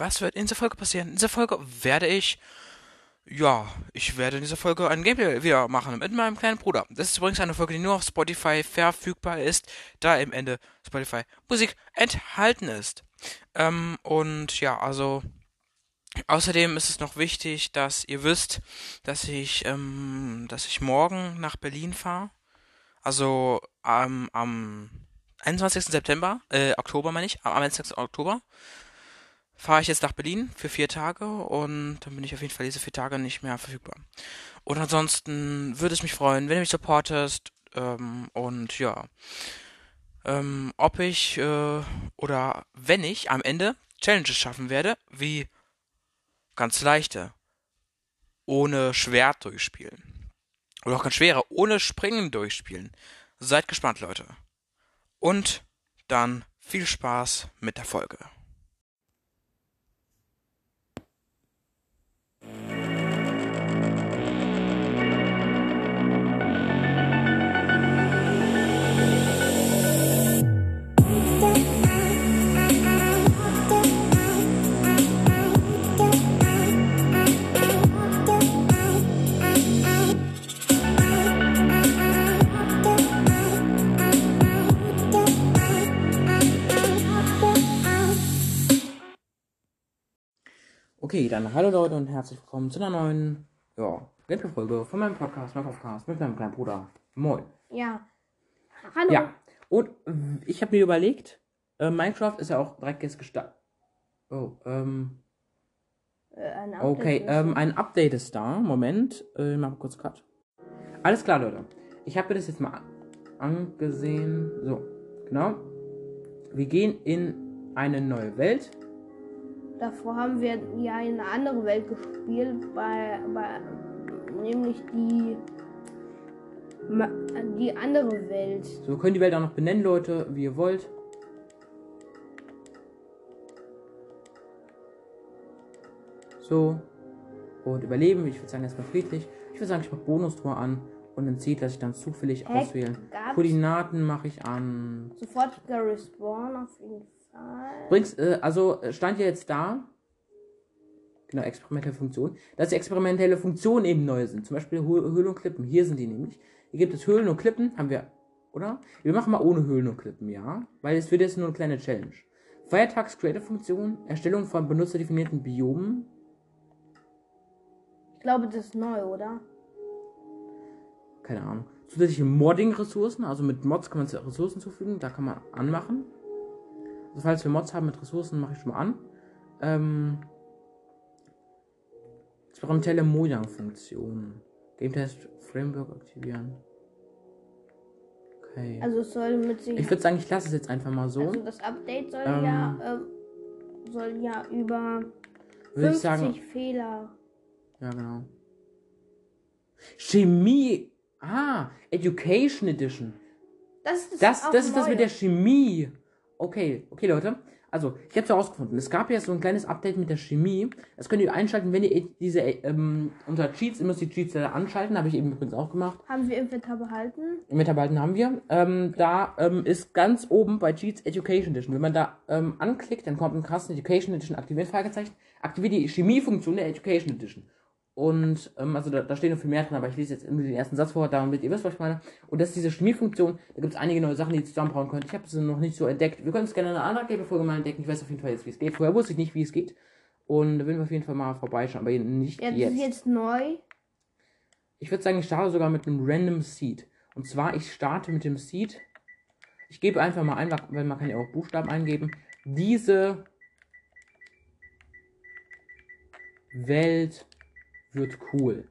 Was wird in dieser Folge passieren? In dieser Folge werde ich, ja, ich werde in dieser Folge ein Gameplay wieder machen mit meinem kleinen Bruder. Das ist übrigens eine Folge, die nur auf Spotify verfügbar ist, da im Ende Spotify Musik enthalten ist. Ähm, und ja, also, außerdem ist es noch wichtig, dass ihr wisst, dass ich, ähm, dass ich morgen nach Berlin fahre. Also, ähm, am 21. September, äh, Oktober meine ich, am 21. Oktober fahre ich jetzt nach Berlin für vier Tage und dann bin ich auf jeden Fall diese vier Tage nicht mehr verfügbar. Und ansonsten würde es mich freuen, wenn ihr mich supportest ähm, und ja, ähm, ob ich äh, oder wenn ich am Ende Challenges schaffen werde, wie ganz leichte, ohne Schwert durchspielen. Oder auch ganz schwere, ohne Springen durchspielen. Seid gespannt, Leute. Und dann viel Spaß mit der Folge. Okay, dann hallo Leute und herzlich willkommen zu einer neuen ja, Gameplay-Folge von meinem Podcast, meinem Podcast mit meinem kleinen Bruder. Moin. Ja. Hallo. Ja, und äh, ich habe mir überlegt, äh, Minecraft ist ja auch direkt jetzt gestartet. Oh, ähm, Äh, ein Update okay, ähm, ein Update ist da. Moment, äh, ich mach mal kurz Cut. Alles klar, Leute. Ich habe mir das jetzt mal an- angesehen. So, genau. Wir gehen in eine neue Welt. Davor haben wir ja in eine andere Welt gespielt, bei, bei nämlich die die andere Welt. So, wir können die Welt auch noch benennen, Leute, wie ihr wollt. So. Und überleben, ich würde sagen, erstmal friedlich. Ich würde sagen, ich mache Bonustor an und dann zieht, dass ich dann zufällig auswählen. Koordinaten mache ich an. sofortiger Respawn auf jeden Fall. Übrigens, äh, also äh, stand ja jetzt da. Genau, experimentelle Funktion. Dass die experimentelle Funktionen eben neu sind. Zum Beispiel Hö- Höhlen und Klippen. Hier sind die nämlich. Hier gibt es Höhlen und Klippen. Haben wir, oder? Wir machen mal ohne Höhlen und Klippen, ja? Weil es wird jetzt nur eine kleine Challenge. Feiertags Creative Funktion. Erstellung von benutzerdefinierten Biomen. Ich glaube, das ist neu, oder? Keine Ahnung. Zusätzliche Modding-Ressourcen. Also mit Mods kann man Ressourcen zufügen. Da kann man anmachen. Also falls wir Mods haben mit Ressourcen, mache ich schon mal an. Ähm, experimentelle Mojang-Funktion. Game Test Framework aktivieren. Okay. Also es soll mit sich. ich würde sagen, ich lasse es jetzt einfach mal so. also das Update soll Ähm, ja ähm, soll ja über würde 50 ich sagen. Fehler. Ja, genau. Chemie. Ah, Education Edition. Das ist Das, auch das ist das mit der Chemie. Okay, okay, Leute. Also, ich habe es herausgefunden. Es gab ja so ein kleines Update mit der Chemie. Das könnt ihr einschalten, wenn ihr diese ähm, unter Cheats, ihr müsst die Cheats leider anschalten. Habe ich eben übrigens auch gemacht. Haben wir Inventar behalten? Metabalten haben wir. Ähm, da ähm, ist ganz oben bei Cheats Education Edition. Wenn man da ähm, anklickt, dann kommt ein Kasten Education Edition aktiviert, Fragezeichen. Aktiviert die Chemiefunktion der Education Edition. Und, ähm, also da, da steht noch viel mehr drin, aber ich lese jetzt nur den ersten Satz vor, damit ihr wisst, was ich meine. Und das ist diese Chemiefunktion. Da gibt es einige neue Sachen, die ihr zusammenbauen könnt. Ich habe sie noch nicht so entdeckt. Wir können es gerne in einer anderen Gamefolge mal entdecken. Ich weiß auf jeden Fall jetzt, wie es geht. Vorher wusste ich nicht, wie es geht. Und da werden wir auf jeden Fall mal vorbeischauen, aber nicht Ja, das jetzt. ist jetzt neu. Ich würde sagen, ich starte sogar mit einem Random Seed. Und zwar, ich starte mit dem Seed. Ich gebe einfach mal ein, weil man kann ja auch Buchstaben eingeben. Diese Welt wird cool.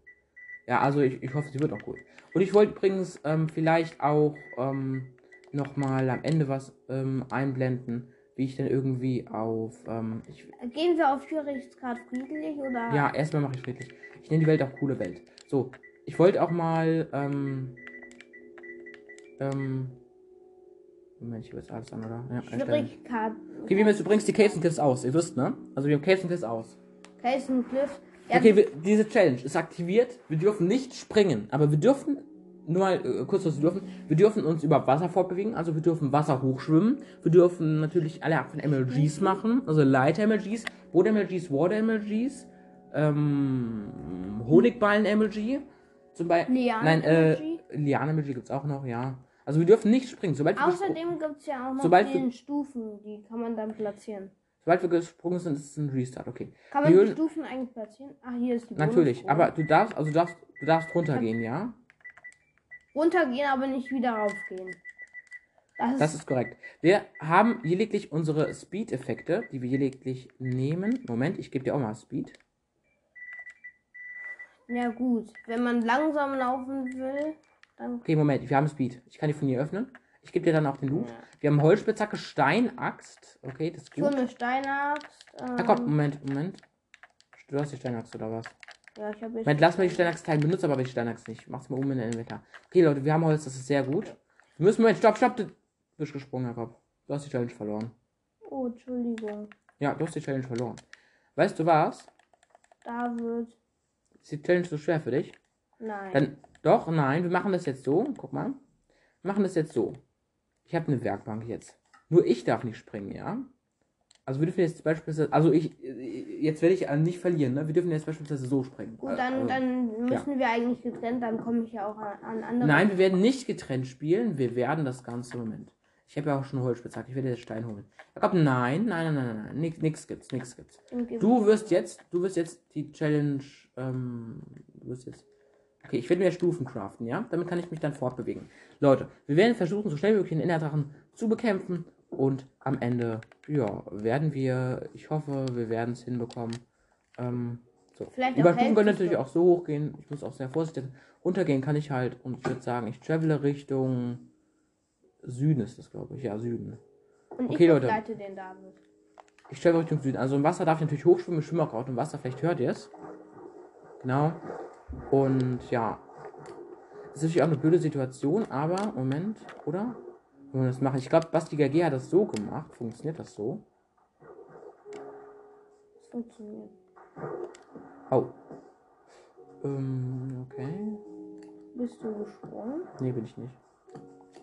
Ja, also ich, ich hoffe, sie wird auch cool. Und ich wollte übrigens ähm, vielleicht auch ähm, nochmal am Ende was ähm, einblenden, wie ich denn irgendwie auf... Ähm, ich, Gehen wir auf Schwierigkeitsgrad friedlich oder? ja, erstmal mache ich friedlich. Ich nenne die Welt auch coole Welt. So, ich wollte auch mal, ähm, ähm, Moment, ich jetzt alles an, oder? Ja. Schwierigkeit. Okay, wir haben jetzt übrigens die Caves and Cliffs aus. Ihr wisst, ne? Also wir haben Caves and Cliffs aus. Jason Cliff. Okay, wir, diese Challenge ist aktiviert. Wir dürfen nicht springen, aber wir dürfen, nur mal äh, kurz was wir dürfen, wir dürfen uns über Wasser fortbewegen, also wir dürfen Wasser hochschwimmen. Wir dürfen natürlich alle Arten von MLGs machen, also Light MLGs, Boden MLGs, Water MLGs, ähm, Honigballen MLG, zum Beispiel. Lianen Nein, äh, MLG? Lianen MLG gibt's auch noch, ja. Also wir dürfen nicht springen. Sobald Außerdem gibt es ja auch noch Sobald die Stufen, die kann man dann platzieren. Sobald wir gesprungen sind, ist es ein Restart, okay. Kann man die würden- Stufen eigentlich platzieren? Ach, hier ist die Natürlich, aber du darfst, also du darfst, du darfst runtergehen, ja? Runtergehen, aber nicht wieder raufgehen. Das ist, Das ist korrekt. Wir haben lediglich unsere Speed-Effekte, die wir lediglich nehmen. Moment, ich gebe dir auch mal Speed. ja gut. Wenn man langsam laufen will, dann Okay, Moment, wir haben Speed. Ich kann die von hier öffnen. Ich gebe dir dann auch den Loot. Ja. Wir haben Holzspitzhacke, Steinaxt. Okay, das ist so gut. eine Steinaxt. Ähm, Na komm, Moment, Moment. Du hast die Steinaxt oder was? Ja, ich habe jetzt. Moment, lass mal die Steinaxt teilen. Benutze aber die Steinaxt nicht. Mach's mal um in den Inventar. Okay, Leute, wir haben Holz, das ist sehr gut. Wir müssen, Moment, stopp, stopp. Du bist gesprungen, Jakob. Du hast die Challenge verloren. Oh, Entschuldigung. Ja, du hast die Challenge verloren. Weißt du was? Da wird. Ist die Challenge so schwer für dich? Nein. Dann, doch, nein, wir machen das jetzt so. Guck mal. Wir machen das jetzt so. Ich habe eine Werkbank jetzt. Nur ich darf nicht springen, ja? Also wir dürfen jetzt beispielsweise, also ich, jetzt werde ich äh, nicht verlieren, ne? Wir dürfen jetzt beispielsweise so springen. Gut, Äh, dann, also- dann müssen wir eigentlich getrennt, dann komme ich ja auch an, an andere. Nein, wir werden nicht getrennt spielen. Wir werden das ganze Moment. Ich habe ja auch schon Holzspitzhack. Ich werde jetzt Stein holen. Jakob, nein, nein, nein, nein, nein. Nix, nix gibt's, nix gibt's. Du wirst jetzt, du wirst jetzt die Challenge, ähm, du wirst jetzt. Okay, ich werde mir Stufen craften, ja? Damit kann ich mich dann fortbewegen. Leute, wir werden versuchen, so schnell wie möglich den Innerdrachen zu bekämpfen. Und am Ende, ja, werden wir, ich hoffe, wir werden es hinbekommen. Ähm, so. Vielleicht Die auch Stufen können natürlich auch so hochgehen. Ich muss auch sehr vorsichtig sein. Runtergehen kann ich halt. Und ich würde sagen, ich travele Richtung Süden ist das, glaube ich. Ja, Süden. Und Okay, ich Leute. den David. Ich stelle Richtung Süden. Also im Wasser darf ich natürlich hochschwimmen. Ich schwimme auch gerade im Wasser. Vielleicht hört ihr es. Genau. Und ja. Das ist natürlich auch eine blöde Situation, aber Moment, oder? Wenn wir das machen. Ich glaube, Basti GG hat das so gemacht. Funktioniert das so? Das funktioniert. Oh. Ähm, okay. Bist du gesprungen? Nee, bin ich nicht.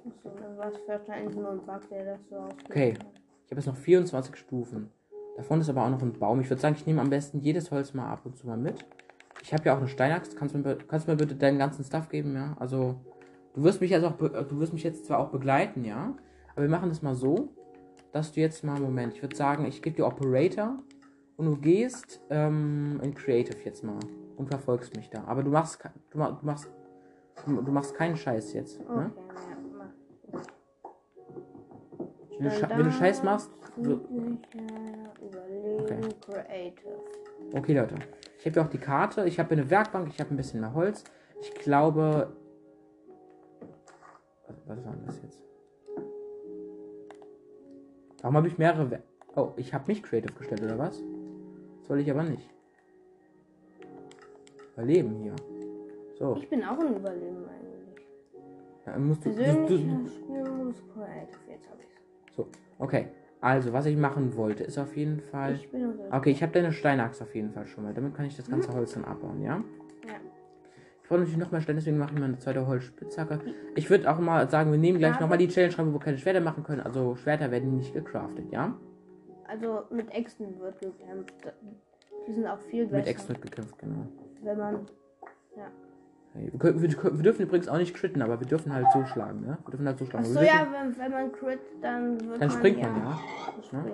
Achso, dann war es wahrscheinlich nur ein Bug, der das so ausgelöst Okay. Ich habe jetzt noch 24 Stufen. Davon ist aber auch noch ein Baum. Ich würde sagen, ich nehme am besten jedes Holz mal ab und zu mal mit. Ich habe ja auch eine Steinaxt. Kannst du mir, kannst du mir bitte deinen ganzen Stuff geben, ja? Also, du wirst mich jetzt auch, du wirst mich jetzt zwar auch begleiten, ja? Aber wir machen das mal so, dass du jetzt mal, Moment, ich würde sagen, ich gebe dir Operator und du gehst ähm, in Creative jetzt mal und verfolgst mich da. Aber du machst, du, ma- du machst, du, du machst keinen Scheiß jetzt, Okay, ne? ja, mach. Wenn du, wenn du Scheiß machst, Überlegen, Creative. Okay, Leute. Ich habe ja auch die Karte. Ich habe eine Werkbank. Ich habe ein bisschen mehr Holz. Ich glaube. Was, war denn das jetzt? Warum habe ich mehrere. Wer oh, ich habe mich Creative gestellt, oder was? Das wollte ich aber nicht. Überleben hier. So. Ich bin auch ein Überleben eigentlich. Ja, musst du, du, Persönlicher du, Spielmodus Creative. Jetzt hab ich's. so. Okay. Also, was ich machen wollte, ist auf jeden Fall. Ich. Okay, ich habe deine Steinachs auf jeden Fall schon mal. Damit kann ich das ganze Holz dann abbauen, ja? Ja. Ich wollte natürlich noch mal stellen, deswegen mache ich mal eine zweite Holzspitzhacke. Ich würde auch mal sagen, wir nehmen gleich Ja, noch mal die Challenge rein, wo wir keine Schwerter machen können. Also Schwerter werden nicht gecraftet, ja? Also mit Äxten wird gekämpft. Die sind auch viel besser. Mit Ex wird gekämpft, genau. Wenn man. Okay. Wir, wir, wir dürfen übrigens auch nicht critten, aber wir dürfen halt so schlagen, ne? Wir dürfen halt so schlagen. Achso, wir ja, wenn, wenn man crit, dann wird Dann man. springt man, ja. man.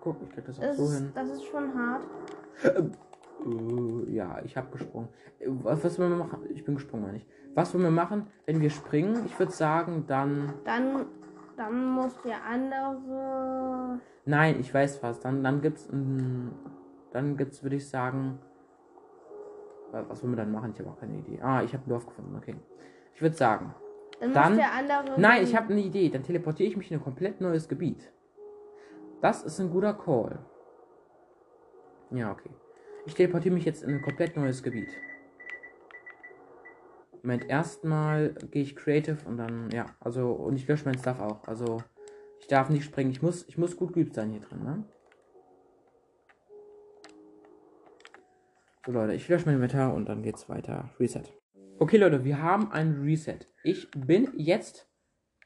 Guck, ich krieg das auch Das, so hin. das ist schon hart. Äh, ja, ich habe gesprungen. Was, was wollen wir machen? Ich bin gesprungen, meine ich. Was wollen wir machen, wenn wir springen? Ich würde sagen, dann. Dann, dann muss der andere. Nein, ich weiß was. Dann, dann gibt's dann gibt's, würde ich sagen, was wollen wir dann machen? Ich habe auch keine Idee. Ah, ich habe ein Dorf gefunden. Okay. Ich würde sagen, Dann, Dann- muss der andere. nein, ich habe eine Idee. Dann teleportiere ich mich in ein komplett neues Gebiet. Das ist ein guter Call. Ja, okay. Ich teleportiere mich jetzt in ein komplett neues Gebiet. Moment, erstmal gehe ich Creative und dann, ja, also, und ich lösche mein Stuff auch. Also, Ich darf nicht springen. Ich muss, ich muss gut geübt sein hier drin, ne? So, Leute, ich lösche mein Inventar und dann geht's weiter. Reset. Okay, Leute, wir haben ein Reset. Ich bin jetzt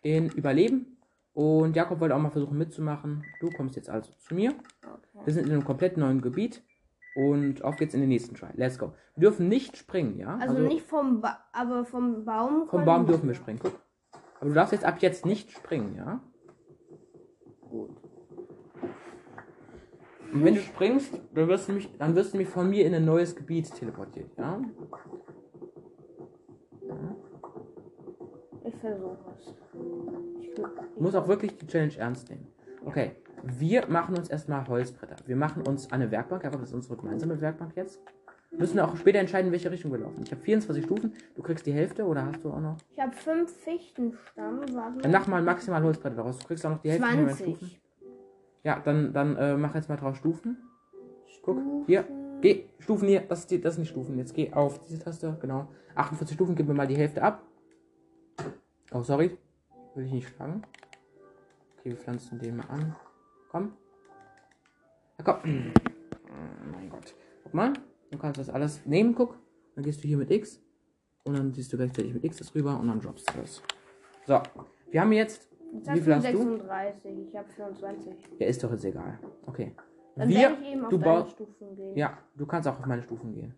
in Überleben und Jakob wollte auch mal versuchen mitzumachen. Du kommst jetzt also zu mir. Okay. Wir sind in einem komplett neuen Gebiet und auf geht's in den nächsten Try. Let's go. Wir dürfen nicht springen, ja? Also, nicht vom ba aber vom Baum. Vom Baum dürfen wir springen, guck. Aber du darfst jetzt ab jetzt nicht springen, ja? Gut. Und wenn du springst, dann wirst du mich, dann wirst du mich von mir in ein neues Gebiet teleportiert, ja? Ich versuche es. Ich, Du musst auch wirklich die Challenge ernst nehmen. Okay, wir machen uns erstmal Holzbretter. Wir machen uns eine Werkbank, aber das ist unsere gemeinsame Werkbank jetzt. Müssen wir auch später entscheiden, in welche Richtung wir laufen. Ich habe 24 Stufen, du kriegst die Hälfte oder hast du auch noch? ich habe fünf Fichtenstamm. Warte Dann mach mal maximal Holzbretter daraus. Du kriegst auch noch die Hälfte von meinen Stufen. 20. Ja, dann, dann äh, mach jetzt mal drauf Stufen. Guck, hier. Geh, Stufen hier. Das, die, das sind die Stufen. Jetzt geh auf diese Taste. Genau. 48 Stufen, gib mir mal die Hälfte ab. Oh, sorry. Will ich nicht schlagen. Okay, wir pflanzen den mal an. Komm. Ja, komm. Oh mein Gott. Guck mal. Du kannst das alles nehmen, guck. Dann gehst du hier mit X. Und dann siehst du gleichzeitig mit X das rüber und dann droppst du das. So. Wir haben jetzt. Jetzt Wie viel du hast du? 36. Ich habe 24. Ja, ist doch jetzt egal. Okay. Dann wir. werde ich eben auf du deine. Stufen gehen. Ja, du kannst auch auf meine Stufen gehen.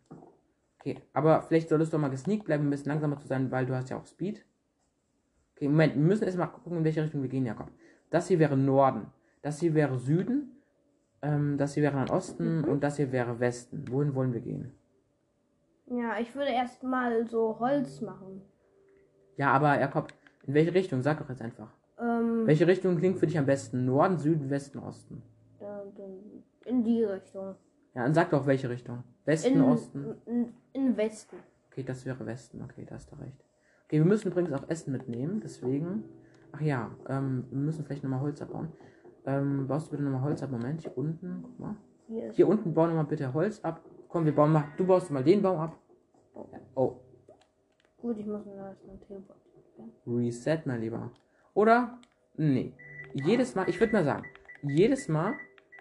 Okay, aber vielleicht solltest du mal gesneakt bleiben, ein bisschen langsamer zu sein, weil du hast ja auch Speed. Okay, Moment, wir müssen erstmal gucken, in welche Richtung wir gehen, Jakob. Das hier wäre Norden, das hier wäre Süden, ähm, das hier wäre dann Osten Mhm. und das hier wäre Westen. Wohin wollen wir gehen? Ja, ich würde erst mal so Holz machen. Ja, aber Jakob, in welche Richtung? Sag doch jetzt einfach. Ähm, Welche Richtung klingt für dich am besten? Norden, Süden, Westen, Osten? in die Richtung. Ja, dann sag doch welche Richtung. Westen, In, Osten? in, in Westen. Okay, das wäre Westen. Okay, da hast du recht. Okay, wir müssen übrigens auch Essen mitnehmen, deswegen. Ach ja, ähm, wir müssen vielleicht nochmal Holz abbauen. Ähm, baust du bitte nochmal Holz ab? Moment, hier unten, guck mal. Hier Hier unten bauen nochmal bitte Holz ab. Komm, wir bauen mal. Du baust mal den Baum ab. Oh, gut, ich muss mir das noch teleportieren. Reset, mein Lieber. Oder? Nee. Jedes Mal, ich würde mal sagen, jedes Mal,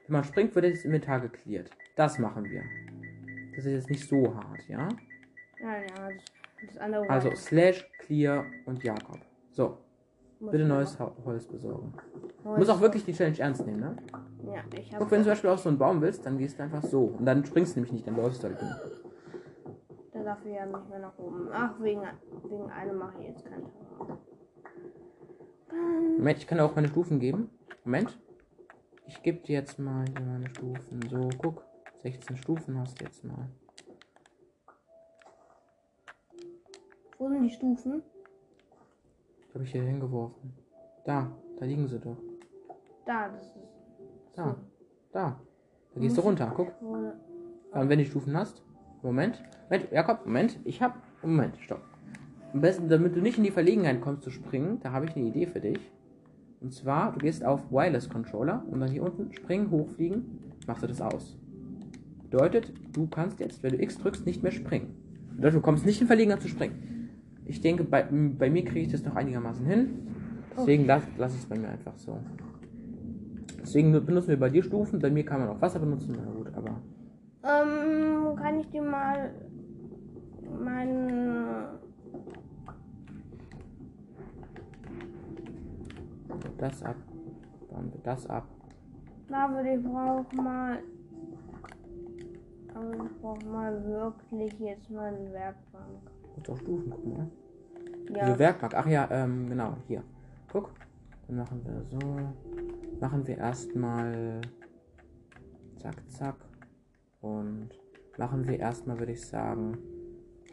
wenn man springt, wird das Inventar geklärt. Das machen wir. Das ist jetzt nicht so hart, ja? Ja, ja, das, andere Also slash clear und Jakob. So, muss bitte neues Holz besorgen. Holz- Muss auch wirklich die Challenge ernst nehmen, ne? Ja, ich Guck, habe. wenn du zum Beispiel auf so einen Baum willst, dann gehst du einfach so. Und dann springst du nämlich nicht, dann läufst du halt nur. Da darf ich ja nicht mehr nach oben. Ach, wegen, wegen einem mache ich jetzt keinen Terrain. Moment, ich kann dir auch meine Stufen geben. Moment. Ich gebe dir jetzt mal hier meine Stufen. So, guck. 16 Stufen hast du jetzt mal. Wo sind die Stufen? Die habe ich hier hingeworfen. Da, da liegen sie doch. Da, das ist. Da, da. Da gehst du runter, guck. Und wenn du die Stufen hast. Moment. Moment, Jakob, Moment. Ich hab. Moment, stopp. Am besten, damit du nicht in die Verlegenheit kommst zu springen, da habe ich eine Idee für dich. Und zwar, du gehst auf Wireless Controller und dann hier unten springen, hochfliegen, machst du das aus. Bedeutet, du kannst jetzt, wenn du X drückst, nicht mehr springen. Bedeutet, du kommst nicht in Verlegenheit zu springen. Ich denke, bei, bei mir kriege ich das noch einigermaßen hin. Deswegen lasse lass ich es bei mir einfach so. Deswegen benutzen wir bei dir Stufen, bei mir kann man auch Wasser benutzen, na gut, aber. ähm, kann ich dir mal meinen. Das ab. Bauen wir das ab. Würde ich brauche mal. Aber ich brauche mal wirklich jetzt mal eine Werkbank. Muss auch Stufen, guck mal. Ja, Diese Werkbank. Ach ja, ähm, genau, hier. Guck. Dann machen wir so. Machen wir erstmal. Zack, zack. Und machen wir erstmal, würde ich sagen.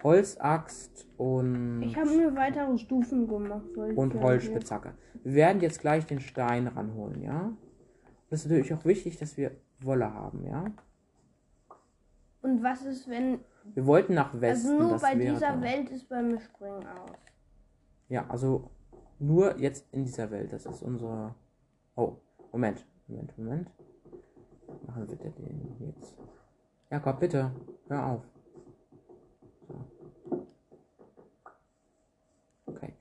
Holzaxt und. ich habe mir weitere Stufen gemacht. weil ich und Holzspitzhacke. Wir werden jetzt gleich den Stein ranholen, ja? Das ist natürlich auch wichtig, dass wir Wolle haben, ja? Und was ist, wenn. Wir wollten nach Westen. Also nur bei dieser da. Welt ist bei mir Springen aus. Ja, also nur jetzt in dieser Welt. Das ist unsere. Oh, Moment, Moment, Moment. Machen wir den jetzt. Jakob, bitte, hör auf. Okay.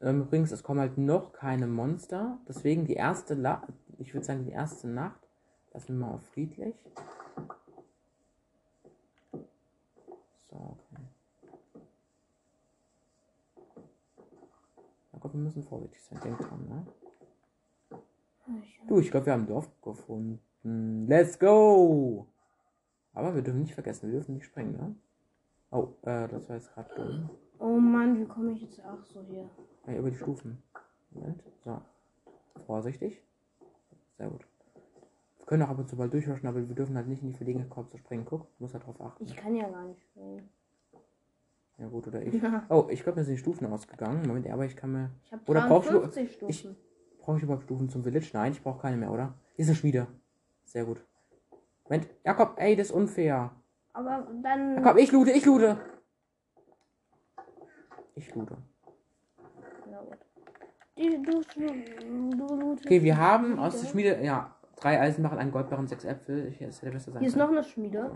Ähm, übrigens, es kommen halt noch keine Monster. Deswegen die erste, La ich würde sagen, die erste Nacht. Lassen wir mal auf friedlich. So, okay. Na Gott, wir müssen vorsichtig sein. Denkt dran, ne? Du, ich glaube, wir haben ein Dorf gefunden. Let's go! Aber wir dürfen nicht vergessen, wir dürfen nicht springen, ne? Oh, äh, das war jetzt gerade dumm. Oh Mann, wie komme ich jetzt auch so hier? Ja, über die Stufen. Moment. So. Vorsichtig. Sehr gut. Wir können auch ab und zu mal durchrushen, aber wir dürfen halt nicht in die Verlegenheit kommen zu springen. Guck, muss halt drauf achten. Ich kann ja gar nicht springen. Ja gut, oder ich. Oh, ich glaube, mir sind die Stufen ausgegangen. Moment, aber ich kann mir. Ich Oder brauchst du- 53 Stufen. ich- Brauche ich überhaupt Stufen zum Village? Nein, ich brauche keine mehr, oder? Hier ist eine Schmiede. Sehr gut. Moment, Jakob, ey, das ist unfair. Aber dann. Jakob, ich loote, ich loote. Ja, gut. Die, du, Okay, wir haben aus der Schmiede, ja, drei Eisenbarren, einen Goldbarren, sechs Äpfel. Ich, das hätte besser sein Hier ist noch eine Schmiede.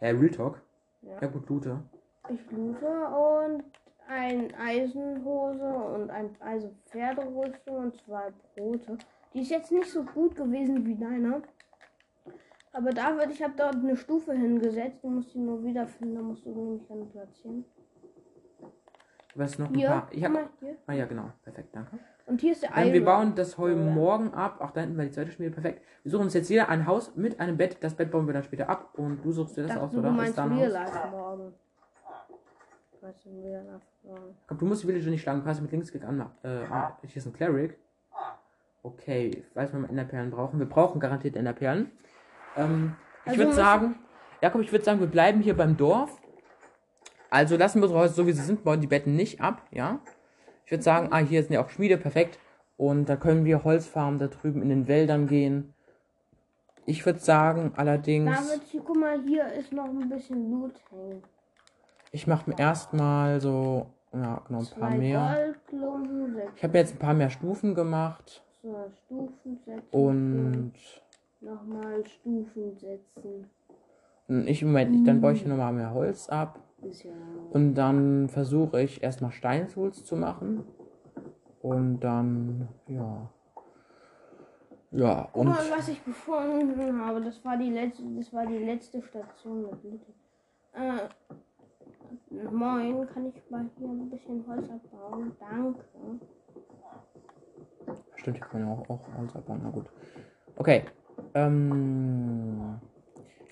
Äh, Real Talk. Ja. Ja, gut, loote. Ich loote und ein Eisenhose und ein also Pferderüstung und zwei Brote. Die ist jetzt nicht so gut gewesen wie deine. Aber da wird, ich habe dort eine Stufe hingesetzt. Du musst die nur wiederfinden. Da musst du nämlich dann platzieren. Hast noch ein Hier, paar. Ich hab, mal hier. ah ja, genau. Perfekt, danke. Und hier ist der Ähm, wir Iron. bauen das Heu morgen ab. Auch da hinten war die zweite Schmiede. Perfekt. Wir suchen uns jetzt jeder ein Haus mit einem Bett. Das Bett bauen wir dann später ab. Und du suchst dir das Dachte, aus, du oder? meinst Ist da ein Haus? Morgen. Weißt du, Life morgen. Komm, du musst die Villager nicht schlagen. Du kannst mit Linksklick anmachen. Äh, ah, hier ist ein Cleric. Okay, weiß, wenn wir Enderperlen brauchen. Wir brauchen garantiert Enderperlen. Ähm, ich Also würde sagen, Jakob, ich würde sagen, wir bleiben hier beim Dorf. Also lassen wir unsere Häuser so wie sie sind, bauen die Betten nicht ab, ja. Ich würde sagen, ah, hier sind ja auch Schmiede, perfekt. Und da können wir Holzfarmen da drüben in den Wäldern gehen. Ich würde sagen, allerdings, David, guck mal, hier ist noch ein bisschen Loot hängen. ich mache mir erstmal so, ja, genau, ein paar Zwei mehr. Goldklumpen, sechs Ich habe jetzt ein paar mehr Stufen gemacht. so, Stufen setzen. Und Nochmal Stufen setzen. Ich Moment, ich, dann baue ich hier nochmal mehr Holz ab. Und dann versuche ich erstmal Steintools zu machen. Und dann, ja. Ja, und mal, was ich gefunden habe. Das war die letzte, das war die letzte Station mit. Äh, moin, kann ich mal hier ein bisschen Holz abbauen? Danke. stimmt, hier kann ja auch, auch Holz abbauen. Na gut. Okay. Ähm, ich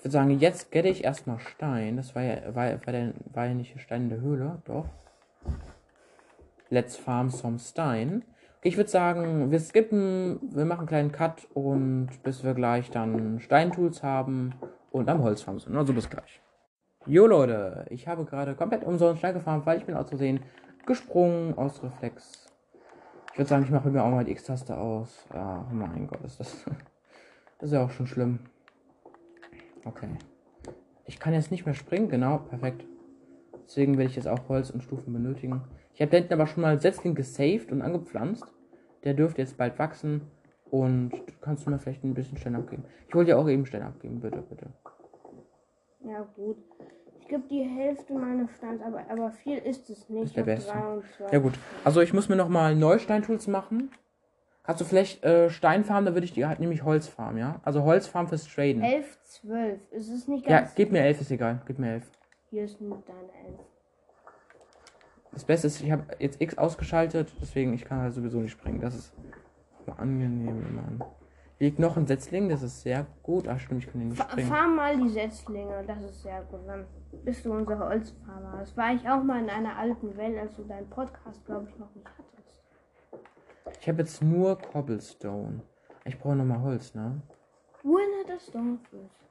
würde sagen, jetzt gette ich erstmal Stein. Das war ja, war, war, der, war ja nicht Stein in der Höhle, doch. Let's farm some Stein. Ich würde sagen, wir skippen, wir machen einen kleinen Cut und bis wir gleich dann Steintools haben und am Holzfarm sind. Also bis gleich. Jo Leute, ich habe gerade komplett umsonst Stein gefarmt, weil ich bin auszusehen gesprungen aus Reflex. Ich würde sagen, ich mache mir auch mal die X-Taste aus. Ah, mein Gott, ist das. Das ist ja auch schon schlimm. Okay. Ich kann jetzt nicht mehr springen, genau, perfekt. Deswegen werde ich jetzt auch Holz und Stufen benötigen. Ich habe da hinten aber schon mal Setzling gesaved und angepflanzt. Der dürfte jetzt bald wachsen. Und du kannst du mir vielleicht ein bisschen Stein abgeben. Ich wollte dir auch eben Stein abgeben, bitte, bitte. Ja, gut. Ich gebe die Hälfte meines Steins, aber, aber viel ist es nicht. Ist der Beste. 23. Ja gut. Also ich muss mir nochmal Neusteintools machen. Kannst du vielleicht äh, Stein farmen, dann würde ich die halt nämlich Holz farmen, ja? Also Holz farmen fürs Traden. 11, 12. Es ist nicht Ja, ganz. gib mir elf, ist egal. Gib mir elf. Hier ist nur deine 11. Das Beste ist, ich habe jetzt X ausgeschaltet, deswegen ich kann halt sowieso nicht springen. Das ist angenehm, Mann. Hier liegt noch ein Setzling, das ist sehr gut. Ach stimmt, ich kann hier nicht springen. farm mal die Setzlinge, das ist sehr gut. Dann bist du unser Holzfarmer. Das war ich auch mal in einer alten Welt, als du deinen Podcast, glaube ich, noch nicht hattest. Ich habe jetzt nur Cobblestone. Ich brauche nochmal Holz, ne? Wohin das Dorf ist.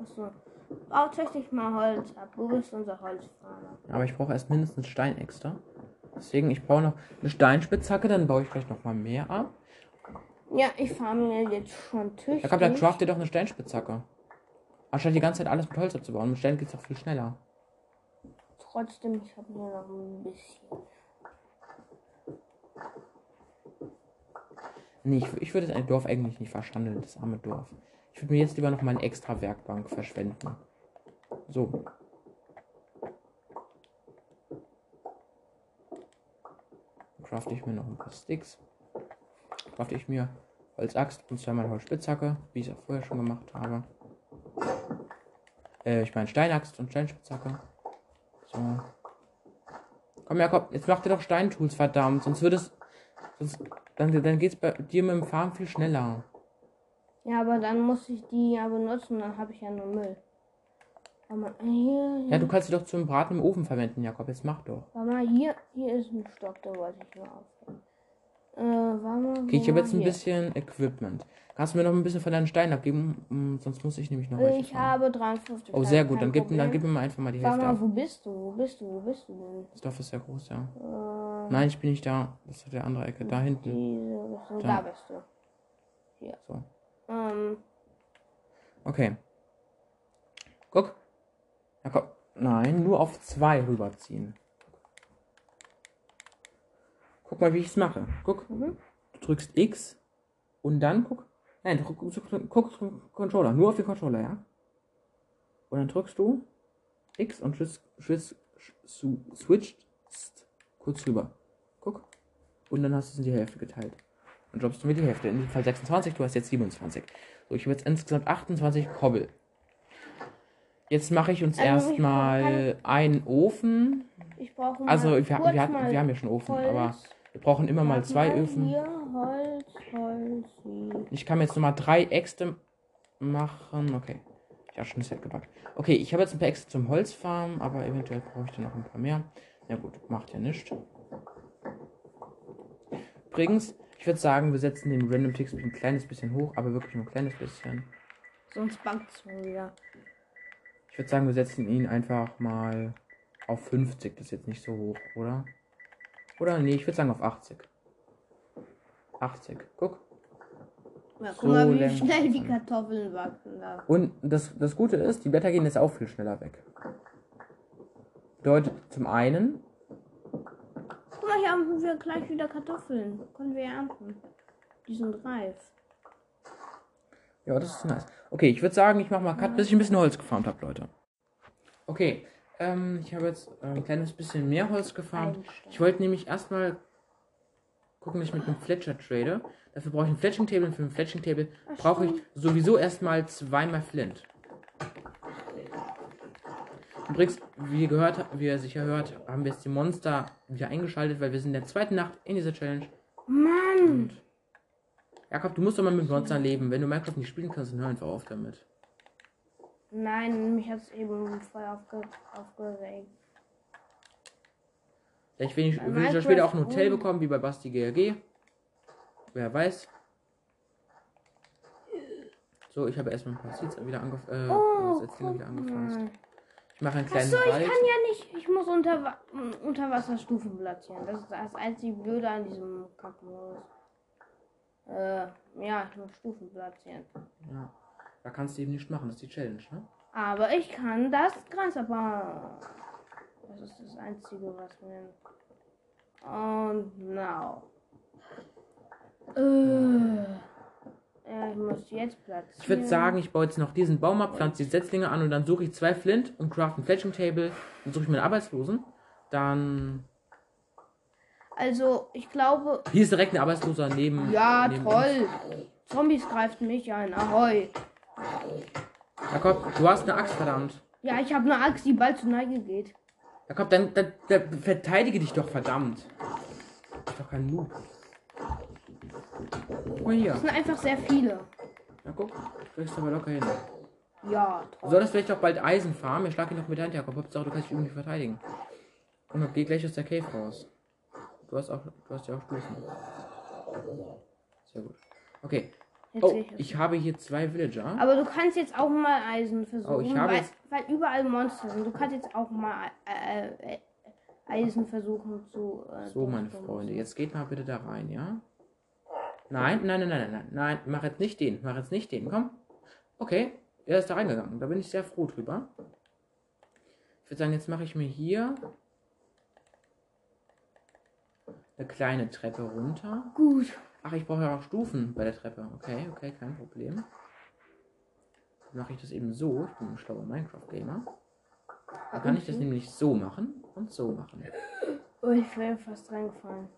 Achso. Bau tatsächlich mal Holz ab. Du bist unser Holzfarmer. Aber ich brauche erst mindestens Stein extra. Deswegen, ich brauche noch eine Steinspitzhacke, dann baue ich gleich nochmal mehr ab. Ja, ich farme mir jetzt schon Tisch. Da kommt dann craft dir doch eine Steinspitzhacke. Anstatt die ganze Zeit alles mit Holz abzubauen. Mit Stein geht's doch viel schneller trotzdem, ich habe nur noch ein bisschen. Nee, ich, ich würde das Dorf eigentlich nicht verschandeln, das arme Dorf. Ich würde mir jetzt lieber noch mal eine extra Werkbank verschwenden. So. Crafte ich mir noch ein paar Sticks. Crafte ich mir Holzaxt und zweimal Holzspitzhacke, wie ich es ja vorher schon gemacht habe. Äh, ich meine Steinaxt und Steinspitzhacke. So. Komm, Jakob, jetzt mach dir doch Steintools, verdammt. Sonst wird es. Sonst, dann, dann geht's bei dir mit dem Farm viel schneller. Ja, aber dann muss ich die ja benutzen, dann habe ich ja nur Müll. Warte mal, hier, Ja, du kannst sie doch zum Braten im Ofen verwenden, Jakob. Jetzt mach doch. warte mal, hier, hier ist ein Stock, den wollte ich nur aufhängen. Äh, warte mal. Okay, ich habe jetzt ein bisschen Equipment. Kannst du mir noch ein bisschen von deinen Steinen abgeben? Hm, Sonst muss ich nämlich noch welche Ich farmen. habe 53. Oh, sehr gut. Dann gib, dann Problem. gib mir mal einfach mal die Warte Hälfte mal, ab. wo bist du? Wo bist du? Wo bist du denn? Das Dorf ist sehr groß, ja. Äh, Nein, ich bin nicht da. Das ist der andere Ecke. Da hinten. diese Da. da bist du. So. Ähm, Okay. Guck. Jakob. Nein, nur auf zwei rüberziehen. Guck mal, wie ich es mache. Guck. Mhm. Du drückst X und dann guck. Nein, guck, guck, guck Controller. Nur auf den Controller, ja? Und dann drückst du X und switch, switch, switcht kurz rüber. Guck. Und dann hast du es in die Hälfte geteilt. Dann droppst du mir die Hälfte. In diesem Fall 26, du hast jetzt 27. So, ich habe jetzt insgesamt 28 Kobbel. Jetzt mache ich uns Also, erstmal einen Ofen. ich brauche Also, wir, wir, mal wir haben ja schon Ofen, Holz. aber wir brauchen immer mal zwei Öfen. Holz, Holz. Ich kann mir jetzt nochmal drei Äxte machen. Okay. Ich habe schon das Set gepackt. Okay, ich habe jetzt ein paar Äxte zum Holzfarmen, aber eventuell brauche ich dann noch ein paar mehr. Ja gut, macht ja nichts. Übrigens, ich würde sagen, wir setzen den Random Speed ein kleines bisschen hoch, aber wirklich nur ein kleines bisschen. Sonst backt es mir wieder. Ich würde sagen, wir setzen ihn einfach mal auf 50. Das ist jetzt nicht so hoch, oder? Oder? Nee, ich würde sagen auf 80. 80. Guck. Ja, guck So mal, wie schnell die Kartoffeln wachsen da. Und das, das Gute ist, die Blätter gehen jetzt auch viel schneller weg. Bedeutet zum einen, Guck mal, hier haben wir gleich wieder Kartoffeln. Können wir ernten. Die sind reif. ja, das ist nice. Okay, ich würde sagen, ich mache mal Cut, bis ich ein bisschen Holz gefarmt habe, Leute. Okay, ähm, ich habe jetzt äh, ein kleines bisschen mehr Holz gefarmt. Ich wollte nämlich erstmal gucken, dass ich mit einem Fletcher trade. Dafür brauche ich ein Fletching Table und für ein Fletching Table brauche ich sowieso erstmal zweimal Flint. Übrigens, wie ihr, gehört, wie ihr sicher hört, haben wir jetzt die Monster wieder eingeschaltet, weil wir sind in der zweiten Nacht in dieser Challenge. Mann! Und Jakob, du musst doch mal mit Monstern leben. Wenn du Minecraft nicht spielen kannst, dann hör einfach auf damit. Nein, mich hat es eben voll aufge aufgeregt. Vielleicht will ich, will ich ja später auch ein Hotel bekommen, wie bei Basti GRG. Wer weiß. So, ich habe erstmal ein paar Seeds wieder angef äh, Oh, wieder angepflanzt. mal. Ich mache einen kleinen Achso, ich Wald. kann ja nicht. Ich muss unter, unter Wasserstufen platzieren. Das ist das einzige Blöde an diesem Kackmodus. Äh, ja, ich muss Stufen platzieren. Ja. Da kannst du eben nicht machen, das ist die Challenge, ne? Aber ich kann das Gras aber. Das ist das Einzige, was mir. Und now. Äh, ja, ich muss jetzt platzieren. Ich würde sagen, ich baue jetzt noch diesen Baum ab, pflanze die Setzlinge an und dann suche ich zwei Flint und craft ein Fletching Table. Dann suche ich mir einen Arbeitslosen. Dann. Also, ich glaube. Hier ist direkt ein Arbeitsloser neben. Ja, neben toll. Zombies greifen mich an. Ahoi. Jakob, du hast eine Axt, verdammt. Ja, ich habe eine Axt, die bald zur Neige geht. Jakob, dann, dann, dann verteidige dich doch, verdammt. Ich doch kein Noob. Guck mal hier. Das sind einfach sehr viele. Ja, guck. Kriegst du aber locker hin. Ja, Du toll. solltest vielleicht auch bald Eisen farmen. Ich schlag ihn noch mit der Hand, Jakob. Hauptsache, du kannst dich irgendwie verteidigen. Und dann geh gleich aus der Cave raus. Du hast auch, du hast ja auch Stufen. Sehr gut. Okay. Jetzt Oh, ich ich habe hier zwei Villager. Aber du kannst jetzt auch mal Eisen versuchen, Oh, ich habe weil, weil überall Monster sind. Du kannst jetzt auch mal äh, äh, Eisen versuchen zu. Äh, So, meine Freunde, jetzt geht mal bitte da rein, ja? Nein, nein, nein, nein, nein, nein, mach jetzt nicht den, mach jetzt nicht den, komm. Okay, er ist da reingegangen, da bin ich sehr froh drüber. Ich würde sagen, jetzt mache ich mir hier eine kleine Treppe runter. Gut. Ach, ich brauche ja auch Stufen bei der Treppe. Okay, okay, kein Problem. Mache ich das eben so. Ich bin ein schlauer Minecraft-Gamer. Da kann ich das mhm. nämlich so machen und so machen. Oh, ich wäre fast reingefallen.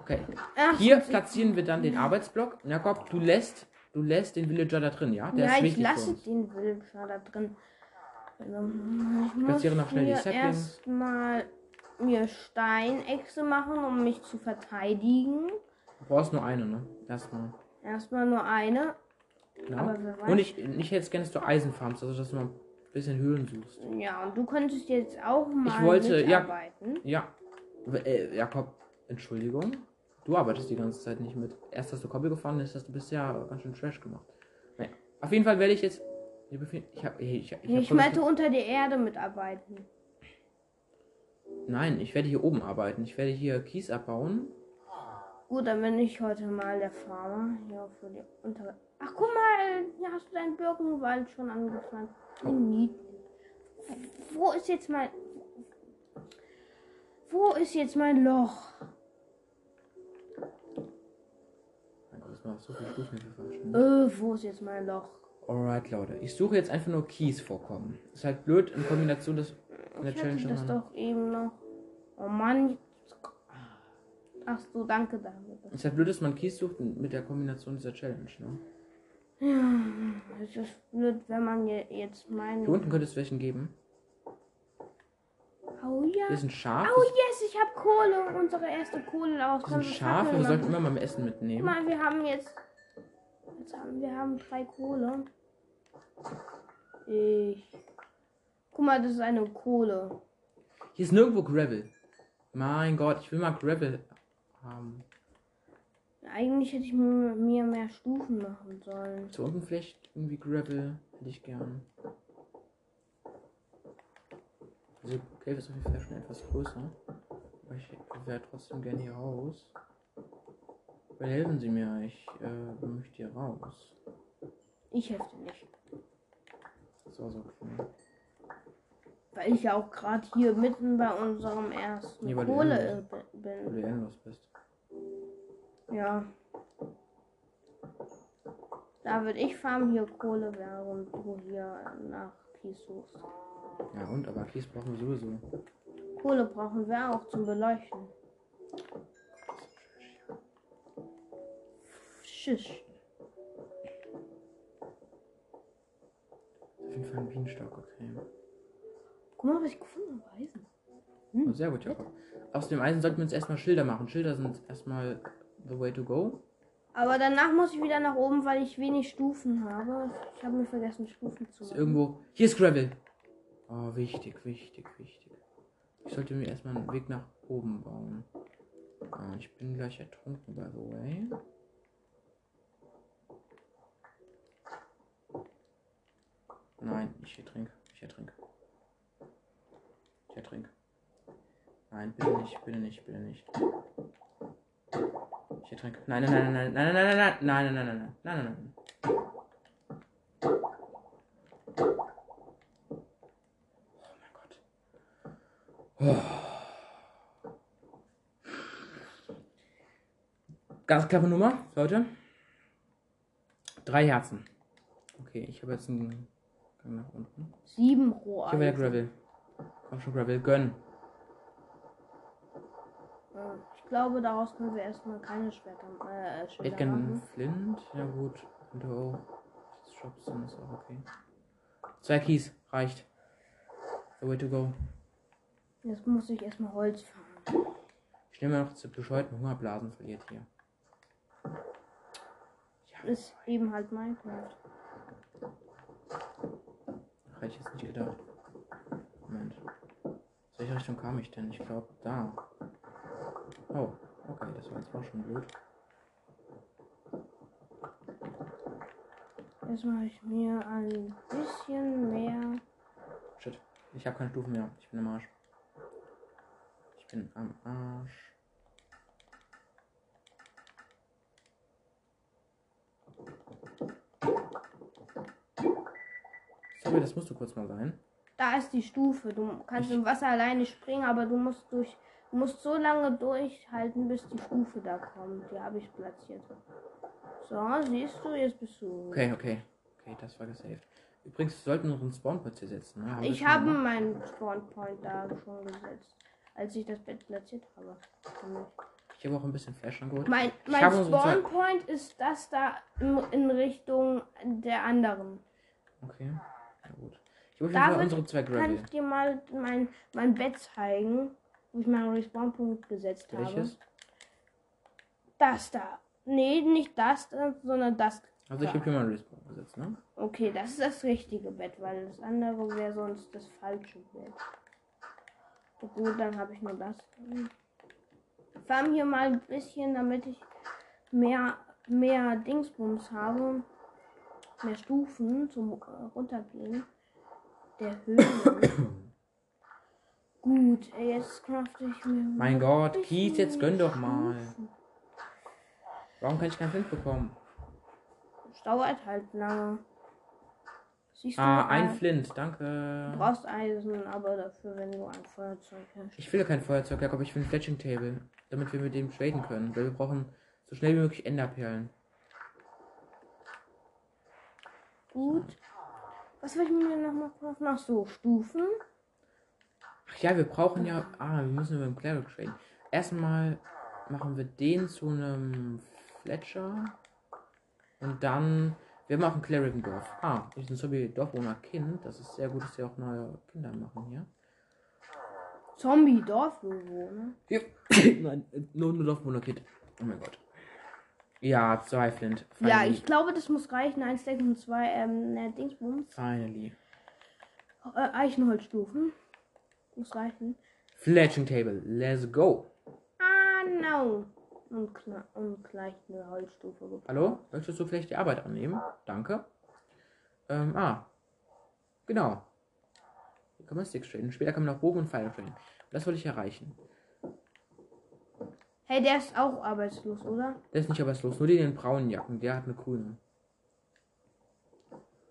Okay. Ach, Hier platzieren wir dann den Arbeitsblock. Jakob, du lässt, du lässt den Villager da drin, ja? Der ja, ich lasse den Villager da drin. Also, ich platziere noch schnell die Settings mir Steinechse machen, um mich zu verteidigen. Du brauchst nur eine, ne? Erstmal. Erstmal nur eine. Genau. Und ich, ich hätte gerne, dass du Eisenfarms, also dass du mal ein bisschen Höhlen suchst. Ja, und du könntest jetzt auch mal wollte- ja. mitarbeiten. Ja. W- Äh, Jakob, Entschuldigung. Du arbeitest die ganze Zeit nicht mit. Erst hast du Koppel gefahren, jetzt hast du bisher ganz schön Trash gemacht. Naja. Auf jeden Fall werde ich jetzt. Ich, befehl- ich. Ich, ich, Ich, hab meinte unter der Erde mitarbeiten. Nein, ich werde hier oben arbeiten. Ich werde hier Kies abbauen. Gut, dann bin ich heute mal der Farmer. Hier für die untere. Ach, guck mal, hier hast du deinen Birkenwald schon angepflanzt. Wie niedlich. Wo ist jetzt mein. Wo ist jetzt mein Loch? Mein Gott, das war so viel Stufen. Äh, wo ist jetzt mein Loch? Alright, Leute. Ich suche jetzt einfach nur Kies vorkommen. Ist halt blöd in Kombination des. Ich hatte das doch eben noch. Oh Mann. Ach so, danke David. Ist halt blöd, dass man Kies sucht mit der Kombination dieser Challenge, ne? Ja, es ist blöd, wenn man je- jetzt meinen. Hier unten könnte es welchen geben. Oh ja. Hier ist ein Schaf. Oh yes, ich habe Kohle. Unsere erste Kohle aus. Das sind Schafe, wir sollten immer mal Essen Guck mitnehmen. mal, wir haben jetzt. jetzt haben, wir haben drei Kohle. Ich. Guck mal, das ist eine Kohle. Hier ist nirgendwo Gravel. Mein Gott, ich will mal Gravel haben. Eigentlich hätte ich mir, mehr Stufen machen sollen. Zu unten vielleicht irgendwie Gravel hätte ich gern. Also, okay, ist auf jeden Fall schon etwas größer. Aber ich wäre trotzdem gerne hier raus. Weil helfen Sie mir, ich äh, möchte hier raus. Ich helfe dir nicht. So, so cool. Weil ich ja auch gerade hier mitten bei unserem ersten Nee, Kohle bin- Weil du ehrenlos bist. Ja. Da würde ich farmen hier Kohle, während du hier nach Kies suchst. Ja und, aber Kies brauchen wir sowieso. Kohle brauchen wir auch zum Beleuchten. Schisch. Auf jeden Fall ein Bienenstock, okay. Guck mal, was ich gefunden habe. Eisen. Oh, sehr gut, Jakob. Aus dem Eisen sollten wir uns erstmal Schilder machen. Schilder sind erstmal the way to go. Aber danach muss ich wieder nach oben, weil ich wenig Stufen habe. Ich habe mir vergessen, Stufen zu Ist machen. irgendwo. Hier ist Gravel. Oh, wichtig, wichtig, wichtig. Ich sollte mir erstmal einen Weg nach oben bauen. Ah, ich bin gleich ertrunken, by the way. Nein, ich ertrink. Ich ertrink. Ich ertrink. Nein, bitte nicht, bitte nicht, bitte nicht. Ich ertrink. Nein, nein, nein, nein, nein, nein, nein, nein, nein, nein, nein, nein, nein, nein, nein, nein. Oh mein Gott. Oh. Ganz klare Nummer, Leute. Drei Herzen. Okay, ich habe jetzt einen Gang nach unten. Sieben Hier war der Roheisen. Gravel. Komm schon, Gravel, gönn. Ja, Ich glaube, daraus können wir erstmal keine Schwerter äh, gerne machen. Flint. Ja gut. Und. Shops sind ist auch okay. Zwei Keys, reicht. The way to go. Jetzt muss ich erstmal Holz fahren. Ich nehme noch zu bescheuerten Hungerblasen verliert hier. Ist eben halt Minecraft. Hätte ich jetzt nicht gedacht. Moment. Aus welcher Richtung kam ich denn? Ich glaube da. Oh, okay, das war jetzt auch schon blöd. Jetzt mache ich mir ein bisschen mehr. Shit. Ich habe keine Stufen mehr. Ich bin am Arsch. Ich bin am Arsch. Sorry, das musst du kurz mal sein. Da ist die Stufe. Du kannst Ich- im Wasser alleine springen, aber du musst durch. Du musst so lange durchhalten, bis die Stufe da kommt. Die habe ich platziert. So, siehst du, jetzt bist du. Okay, okay. Okay, das war gesaved. Übrigens, wir sollten noch einen Spawnplatz hier setzen. Ne? Haben Ich habe gemacht? meinen Spawn Point da schon gesetzt, als ich das Bett platziert habe. Ich habe auch ein bisschen Flash geholt. Mein, mein habe unsere Spawn Point ist das da in, in Richtung der anderen. Okay. Ich habe jeden David, unsere zwei Kann Gravel. ich dir mal mein, mein Bett zeigen, wo ich meinen Respawn-Punkt gesetzt habe? Welches? Das da. Nee, nicht das, da, sondern das. Also ich habe hier mal einen Respawn gesetzt, ne? Okay, das ist das richtige Bett, weil das andere wäre sonst das falsche Bett. Gut, dann habe ich nur das. Ich farm hier mal ein bisschen, damit ich mehr, mehr Dingsbums habe. Mehr Stufen zum Runtergehen. Der Höhe. Gut, jetzt crafte ich mir. Mein Gott, Kies, jetzt gönn doch mal. Warum kann ich keinen Flint bekommen? Es dauert halt lange. Siehst du, Ah, ein Flint, Du danke. brauchst Eisen, aber dafür, wenn du ein Feuerzeug hast. Ich will kein Feuerzeug, Jakob, ich will ein Fletching Table. Damit wir mit dem traden können. Weil wir brauchen so schnell wie möglich Enderperlen. Gut. Was will ich mir noch mal kaufen? Ach so, Stufen. Ach ja, wir brauchen ja. Ah, wir müssen über den Cleric traden. Erstmal machen wir den zu einem Fletcher. Und dann. Wir haben auch einen Cleric im Dorf. Ah, ich bin so wie Dorfbewohner Kind. Das ist sehr gut, dass sie auch neue Kinder machen hier. Zombie-Dorfbewohner. Ja. Nein, nur ein Dorfbewohner-Kind. Oh mein Gott. Ja, zwei Flint. Ja, Finally. ich glaube, das muss reichen. Ein Stack und zwei ähm, ne, Dingsbums. Finally. Äh, Eichenholzstufen. Muss reichen. Fletching Table. Let's go. Ah, no. Und, und gleich eine Holzstufe. gebraucht. Hallo? Möchtest du vielleicht die Arbeit annehmen? Danke. Ähm, ah. Genau. Hier kann man Sticks traden. Später kann man noch Bogen und Pfeile traden. Das wollte ich erreichen. Hey, der ist auch arbeitslos, oder? Der ist nicht arbeitslos. Nur die in den braunen Jacken. Der hat eine grüne.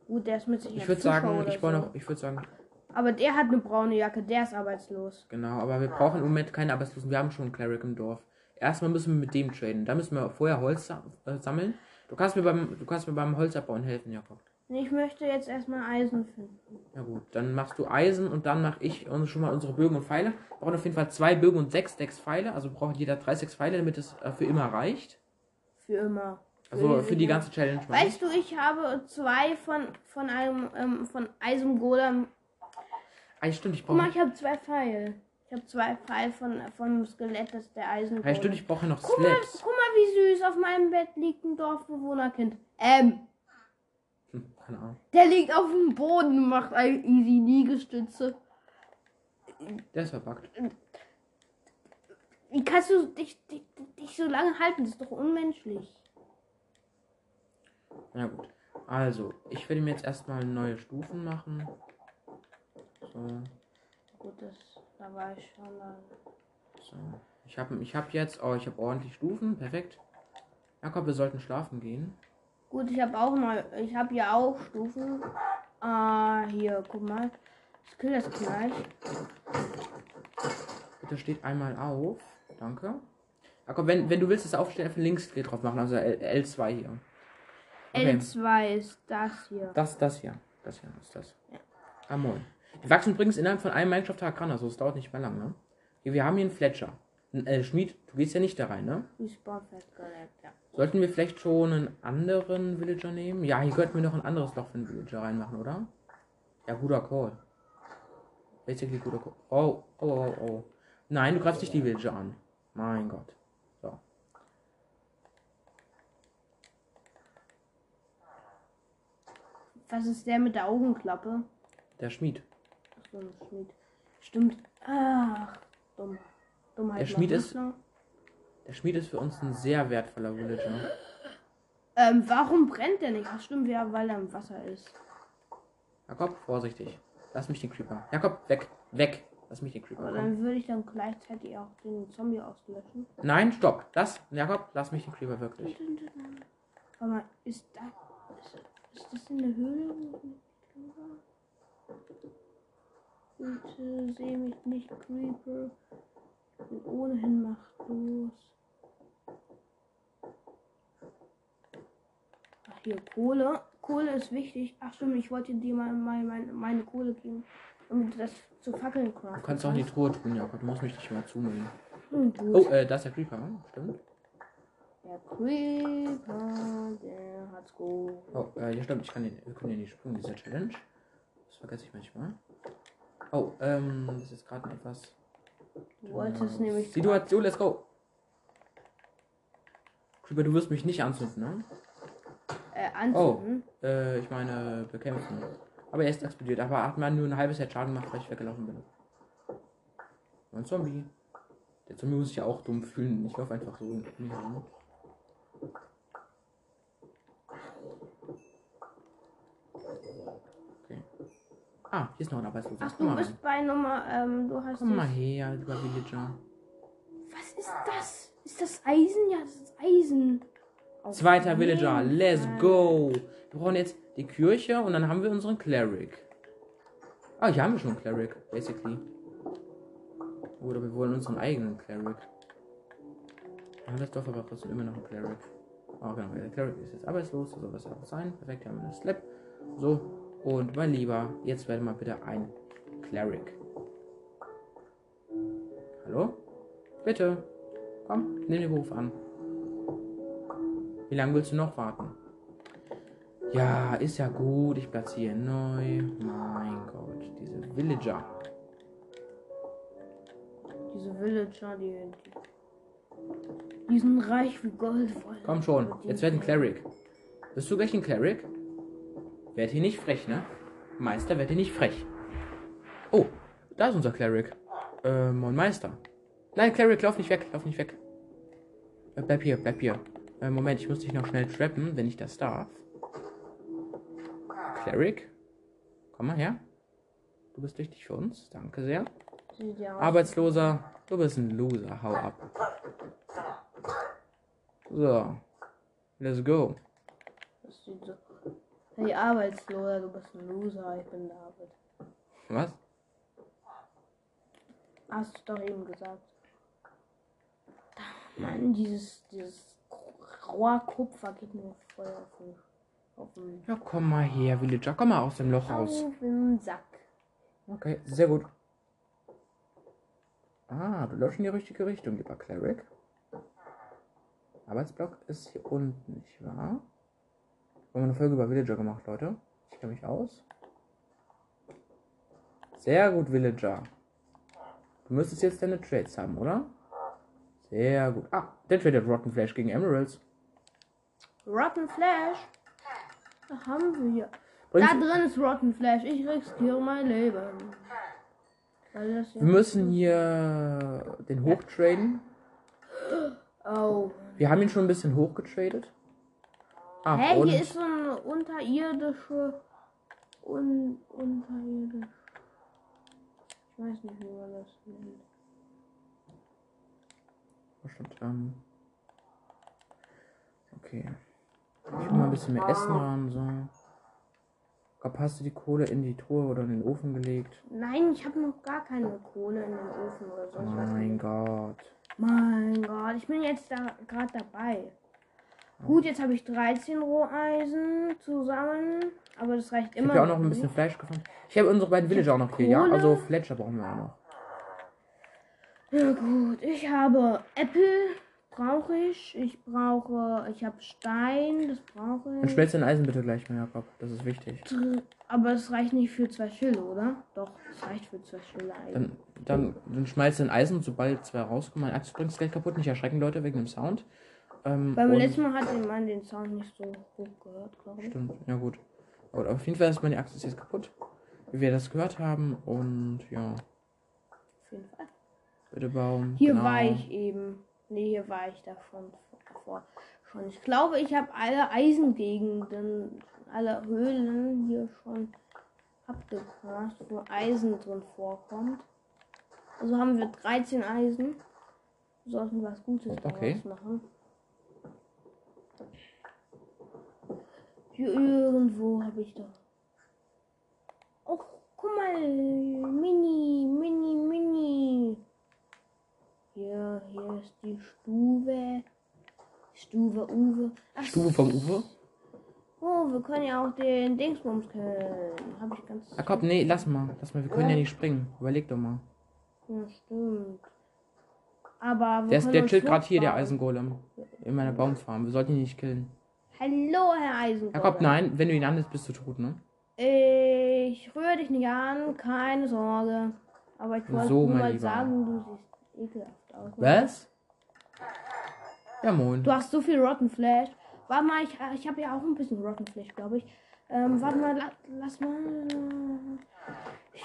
Gut, der ist mit sich Ich würde sagen, ich baue so. noch, ich würde sagen, Aber der hat eine braune Jacke, der ist arbeitslos. genau, aber wir brauchen im Moment keine Arbeitslosen. Wir haben schon einen Cleric im Dorf. Erstmal müssen wir mit dem traden. Da müssen wir vorher Holz äh, sammeln. Du kannst mir beim, du kannst mir beim Holzabbauen helfen, Jakob. Ich möchte jetzt erstmal Eisen finden. Ja gut, dann machst du Eisen und dann mache ich uns schon mal unsere Bögen und Pfeile. Wir brauchen auf jeden Fall zwei Bögen und sechs Decks Pfeile. Also braucht jeder drei Sechs Pfeile, damit es äh, für immer reicht. Für immer. Also für die Sicher. ganze Challenge. Weißt du, ich habe zwei von, von einem ähm, von Eisengolem. Ah, ja, stimmt, ich Guck mal, brauche. ich habe zwei Pfeile. Ich habe zwei Pfeile von, von dem Skelett, das ist der Eisengolem. Ja, stimmt, ich brauche noch guck, mal, guck mal, wie süß auf meinem Bett liegt ein Dorfbewohnerkind. Ähm, Hm, keine Ahnung. der liegt auf dem Boden, macht ein easy Liegestütze. Der ist verbuggt. Wie kannst du dich, dich, dich so lange halten? Das ist doch unmenschlich. Na gut. Also, ich werde mir jetzt erstmal neue Stufen machen. So, Gut, das, da war ich schon mal. so. Ich habe ich hab jetzt, oh, ich habe ordentlich Stufen. Perfekt. Jakob, wir sollten schlafen gehen. Gut, ich habe auch neu. Ich habe ja auch Stufen. Ah, hier, guck mal. Ich kill das gleich. Bitte steht einmal auf. Danke. Jakob, wenn, wenn du willst, das Aufstehen einfach links drauf machen, also L, L2 hier. Okay. L2 ist das hier. Das, das hier. Das hier ist das. Ja. Ah, moin. Die wachsen übrigens innerhalb von einem Minecraft-Tag also es dauert nicht mehr lang, ne? Hier, wir haben hier einen Fletcher. Äh, Schmied, du gehst ja nicht da rein, ne? Sollten wir vielleicht schon einen anderen Villager nehmen? Ja, hier könnten wir noch ein anderes Loch für einen Villager reinmachen, oder? Ja, guter Call. Basically guter Call. Oh, oh, oh, oh. Nein, du greifst nicht die Villager an. Mein Gott. So. Was ist der mit der Augenklappe? Der Schmied. Ach so, ein Schmied. Stimmt. Ach, dumm. Dummheit. Der Schmied ist- Muster. Der Schmied ist für uns ein sehr wertvoller Villager. Ähm, warum brennt der nicht? Ach, stimmt, ja, weil er im Wasser ist. Jakob, vorsichtig. Lass mich den Creeper. Jakob, weg. Weg. Lass mich den Creeper. Aber dann würde ich dann gleichzeitig auch den Zombie auslöschen. Nein, stopp. Das, Jakob, lass mich den Creeper wirklich. Warte mal, ist da. Ist, ist das in der Höhle? Bitte seh mich nicht, Creeper. Bin ohnehin machtlos. Ach, hier Kohle. Kohle ist wichtig. Ach stimmt, ich wollte dir mal, mal meine, meine Kohle geben, du das zu Fackeln craften Du kannst auch in die Truhe tun, Jakob. Du musst mich nicht mal zumüllen. Hm. Oh, äh, da ist der Creeper, ne? stimmt. Der Creeper, der hat's gut. Oh, äh, ja stimmt, ich kann den, wir können ja nicht springen, dieser Challenge. Das vergesse ich manchmal. Oh, ähm, das ist jetzt gerade etwas. Du wolltest nämlich. Situation, let's go. Creeper, du wirst mich nicht anzünden, ne? Äh, anzünden. Äh, ich meine, bekämpfen. Aber er ist explodiert, aber hat man nur ein halbes Herz Schaden gemacht, weil ich weggelaufen bin. Ein Zombie. Der Zombie muss sich ja auch dumm fühlen. Ich laufe einfach so um ihn herum. Okay. Ah, hier ist noch ein Arbeitsloser. Ach, Komm du bist bei Nummer. Ähm, du hast. Komm mal her, lieber Villager. Was ist das? Ist das Eisen? Ja, das ist Eisen. Auf Zweiter jeden Villager, let's go. Wir brauchen jetzt die Kirche und dann haben wir unseren Cleric. Ah, hier haben wir schon einen Cleric, basically. Oder wir wollen unseren eigenen Cleric. Ja, das Dorf aber trotzdem immer noch ein Cleric. Ah, genau, der Cleric ist jetzt arbeitslos, so soll es auch sein. Perfekt, hier haben wir eine Slap. So, und mein Lieber, jetzt werde mal bitte ein Cleric. Hallo? Bitte. Komm, nimm den Beruf an. Wie lange willst du noch warten? Ja, ist ja gut. Ich platziere neu. Mein Gott, diese Villager. Diese Villager, die, die. Sind reich wie Gold. voll. Komm schon, jetzt wird ein Cleric. Bist du gleich ein Cleric? Werd hier nicht frech, ne? Meister, werd hier nicht frech. Oh, da ist unser Cleric. Äh, mein Meister. Nein, Cleric, lauf nicht weg, lauf nicht weg. Äh, bleib hier, bleib hier. Äh, Moment, ich muss dich noch schnell trappen, wenn ich das darf. Cleric, komm mal her. Du bist wichtig für uns, danke sehr. Ja. Arbeitsloser, du bist ein Loser, hau ab. So, let's go. Das sieht so. Hey, Arbeitsloser, du bist ein Loser. Ich bin David. Was? Hast du doch eben gesagt. Mann, dieses, dieses grauer Kupfer geht mir voll auf den, auf den, Ja, komm mal her, Villager, komm mal aus dem Loch raus. auf den Sack. Okay, sehr gut. Ah, du läufst in die richtige Richtung, lieber Cleric. Arbeitsblock ist hier unten, nicht wahr? Wir haben eine Folge über Villager gemacht, Leute. Ich kenne mich aus. Sehr gut, Villager. Du müsstest jetzt deine Trades haben, oder? Sehr gut. Ah, der tradet Rotten Flash gegen Emeralds. Rotten Flash. Da haben wir hier. Bringst- Da drin ist Rotten Flash. Ich riskiere mein Leben. Das Wir müssen hier den hochtraden. Oh. Wir haben ihn schon ein bisschen hochgetradet. Ah, Hä, und hier ist so eine unterirdische. Un, unterirdisch. Ich weiß nicht, wie man das nennt. Was stand, ähm, okay. Ich will mal ein bisschen mehr Essen ran, so. Ob hast du die Kohle in die Truhe oder in den Ofen gelegt? Nein, ich habe noch gar keine Kohle in den Ofen oder so. Mein. Gott. Mein Gott, ich bin jetzt da gerade dabei. Gut, jetzt habe ich 13 Roheisen zusammen, aber das reicht Ich immer. habe ja auch noch ein bisschen Fleisch gefunden. Ich habe unsere beiden Villager auch noch hier, ja? Also Fletcher brauchen wir auch noch. Ja gut, ich habe Äpfel, brauche ich. Ich brauche, ich habe Stein, das brauche Dann ich. schmelzt dein Eisen bitte gleich mal, Jakob. Das ist wichtig. Aber es reicht nicht für zwei Schilde, oder? Doch, es reicht für zwei Schilde eigentlich. Dann, dann, dann schmeißt dein Eisen sobald zwei rauskommen. Mein Axt bringt gleich kaputt. Nicht erschrecken, Leute, wegen dem Sound. Ähm, Beim letzten Mal hat man den Sound nicht so hoch gehört, glaube ich. Stimmt, ja gut. Aber auf jeden Fall ist meine Axt ist jetzt kaputt. Wie wir das gehört haben. Und ja, Auf jeden Fall. bitte Baum. Hier genau. war ich eben. Nee, hier war ich davon vor. Schon. Ich glaube, ich habe alle Eisengegenden, alle Höhlen hier schon abgegrast, wo Eisen drin vorkommt. Also haben wir 13 Eisen. Wir sollten was Gutes Okay. daraus machen. Irgendwo habe ich doch. Oh, guck mal. Mini, mini, mini. Hier, hier ist die Stufe. Stufe Uwe. Ach, Stube vom Uwe. Oh, wir können ja auch den Dingsbums können. Hab ich ganz. Ah komm, nee, lass mal. Lass mal, wir können ja nicht springen. Überleg doch mal. Ja, stimmt. Aber wir Der, ist, der chillt gerade hier, der. Eisengolem. In meiner Baumfarm. Wir sollten ihn nicht killen. Hallo, Herr Eisen. Jakob, nein, wenn du ihn anlässt, bist du tot, ne? Ich rühre dich nicht an, keine Sorge. Aber ich wollte So, nur mal Lieber. sagen, du siehst ekelhaft aus. Was? Ja, moin. Du hast so viel Rotten Flash. Warte mal, ich, ich habe ja auch ein bisschen Rotten Flash, glaube ich. Ähm, warte mal, la, lass mal. Das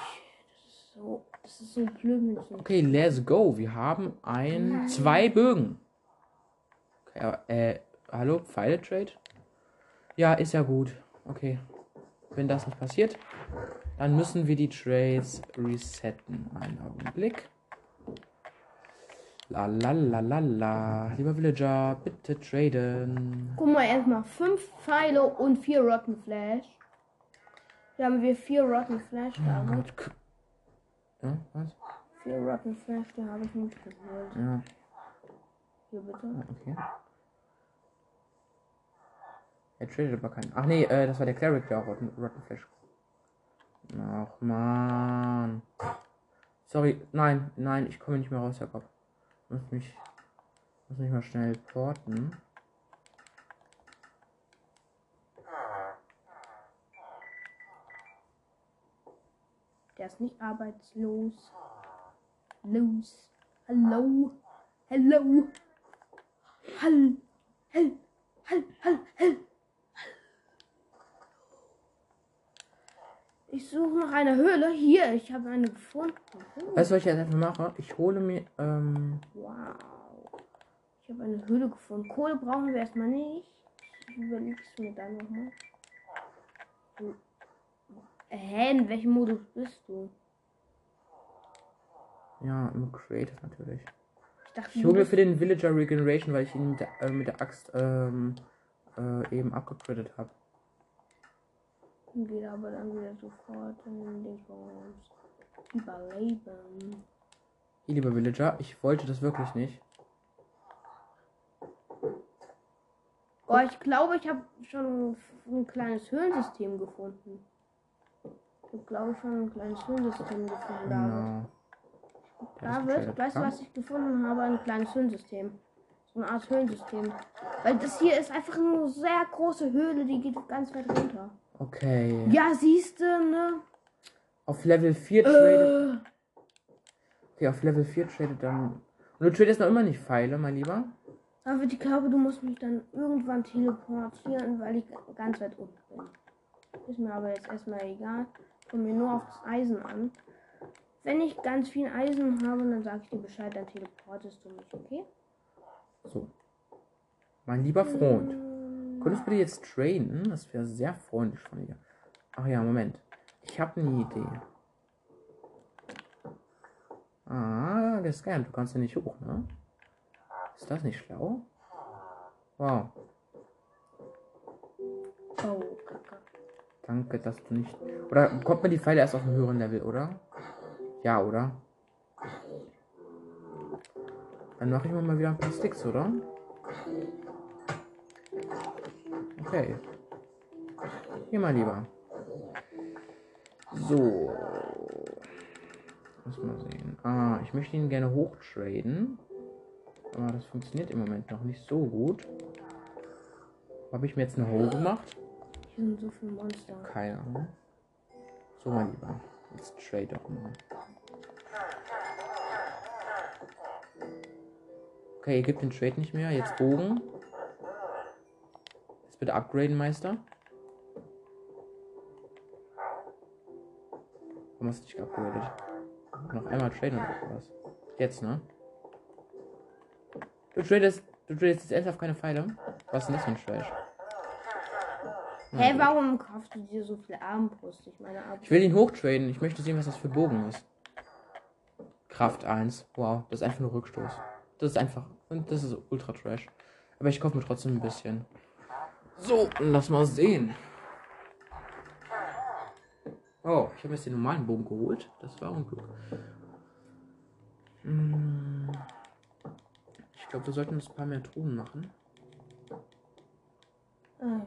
ist so, das ist so blöd. Okay, let's go. Wir haben ein, zwei Bögen. Okay, aber, äh, hallo, Pfeile Trade? Ja, ist ja gut. Okay. Wenn das nicht passiert, dann müssen wir die Trades resetten. Einen Augenblick. La la la la la. Lieber Villager, bitte traden. Guck mal, erstmal fünf Pfeile und vier Rotten Flash. Hier haben wir vier Rotten Flash, ich. Ja, was? Vier Rotten Flash, die habe ich mitgeholt. Ja, Hier bitte. okay. Er tradet aber keinen. Ach nee, äh, das war der Cleric, der auch Rotten, Rotten Flash. Ach man. Sorry, nein, nein, ich komme nicht mehr raus, Jakob. Muss mich, muss mich mal schnell porten. Der ist nicht arbeitslos. Los. Hallo. Hallo. Hall. Hall. Hall. Hall. Hall. Ich suche nach einer Höhle. Hier, ich habe eine gefunden. Oh, Weißt du, was ich jetzt einfach mache? Ich hole mir, ähm, wow. Ich habe eine Höhle gefunden. Kohle brauchen wir erstmal nicht. Ich überlege es mir dann nochmal. Hä, in welchem Modus bist du? ja, im Creative natürlich. Ich dachte, Ich hole mir für den Villager Regeneration, weil ich ihn mit der, äh, mit der Axt, ähm, äh, eben abgecrittet habe. Geht aber dann wieder sofort in den Dingsbums. Überleben. Hier, lieber Villager, ich wollte das wirklich nicht. Oh, ich glaube, ich habe schon ein kleines Höhlensystem gefunden. Ich glaube schon ein kleines Höhlensystem gefunden, David. Genau. Der ist David, weißt du, ja? was ich gefunden habe? Ein kleines Höhlensystem. So eine Art Höhlensystem. Weil das hier ist einfach eine sehr große Höhle, die geht ganz weit runter. Okay. Ja, siehst du, ne? Auf Level 4 tradet. Äh, Okay, auf Level 4 tradet dann. Und du tradest noch immer nicht Pfeile, mein Lieber. David, ich glaube, du musst mich dann irgendwann teleportieren, weil ich ganz weit unten bin. Ist mir aber jetzt erstmal egal. Kommt mir nur auf das Eisen an. Wenn ich ganz viel Eisen habe, dann sage ich dir Bescheid, dann teleportest du mich, okay? So. Mein lieber Freund. Mm, Könntest du bitte jetzt traden? Das wäre sehr freundlich von dir. Ach ja, Moment. Ich habe eine Idee. Ah, Scam, du kannst ja nicht hoch, ne? Ist das nicht schlau? Wow. Oh, Kacke. Danke, dass du nicht. Oder kommt man die Pfeile erst auf einem höheren Level, oder? Ja, oder? Dann mache ich mir mal wieder ein paar Sticks, oder? Okay. Hier mal lieber. So. Muss mal sehen. Ah, ich möchte ihn gerne hochtraden. Aber das funktioniert im Moment noch nicht so gut. Habe ich mir jetzt eine Hole gemacht? Hier sind so viele Monster. Keine Ahnung. So, mein Lieber. Jetzt trade doch mal. Okay, ihr gebt den Trade nicht mehr. Jetzt Bogen. Bitte upgraden, Meister. Warum hast du nicht geupgradet? Noch einmal traden oder was? Jetzt, ne? Du tradest, du tradest jetzt ernsthaft keine Pfeile? Was ist denn das für ein Trash? Hä, gut. warum kaufst du dir so viel Armbrust? Ich meine, Armbrust. Ich will ihn hochtraden. Ich möchte sehen, was das für Bogen ist. Kraft 1. Wow, das ist einfach nur Rückstoß. Das ist einfach. Und das ist ultra trash. Aber ich kaufe mir trotzdem ein bisschen. So, lass mal sehen. Oh, ich habe jetzt den normalen Bogen geholt. Das war Unglück. Hm. Ich glaube, wir sollten uns ein paar mehr Truhen machen. Ah,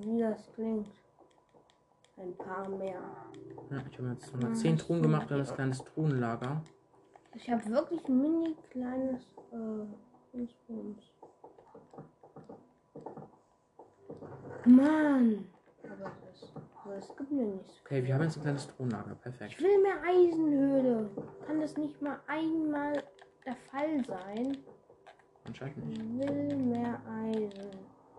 wie das klingt. Ein paar mehr. Ja, ich habe jetzt 110 Truhen gemacht. Haben das kleines Truhenlager. Ich habe wirklich ein mini kleines äh. Mann! Aber das, aber das gibt mir nichts. Okay, wir haben jetzt ein kleines Thronlager. Perfekt. Ich will mehr Eisenhöhle. Kann das nicht mal einmal der Fall sein? Anscheinend Ich nicht. will mehr Eisen.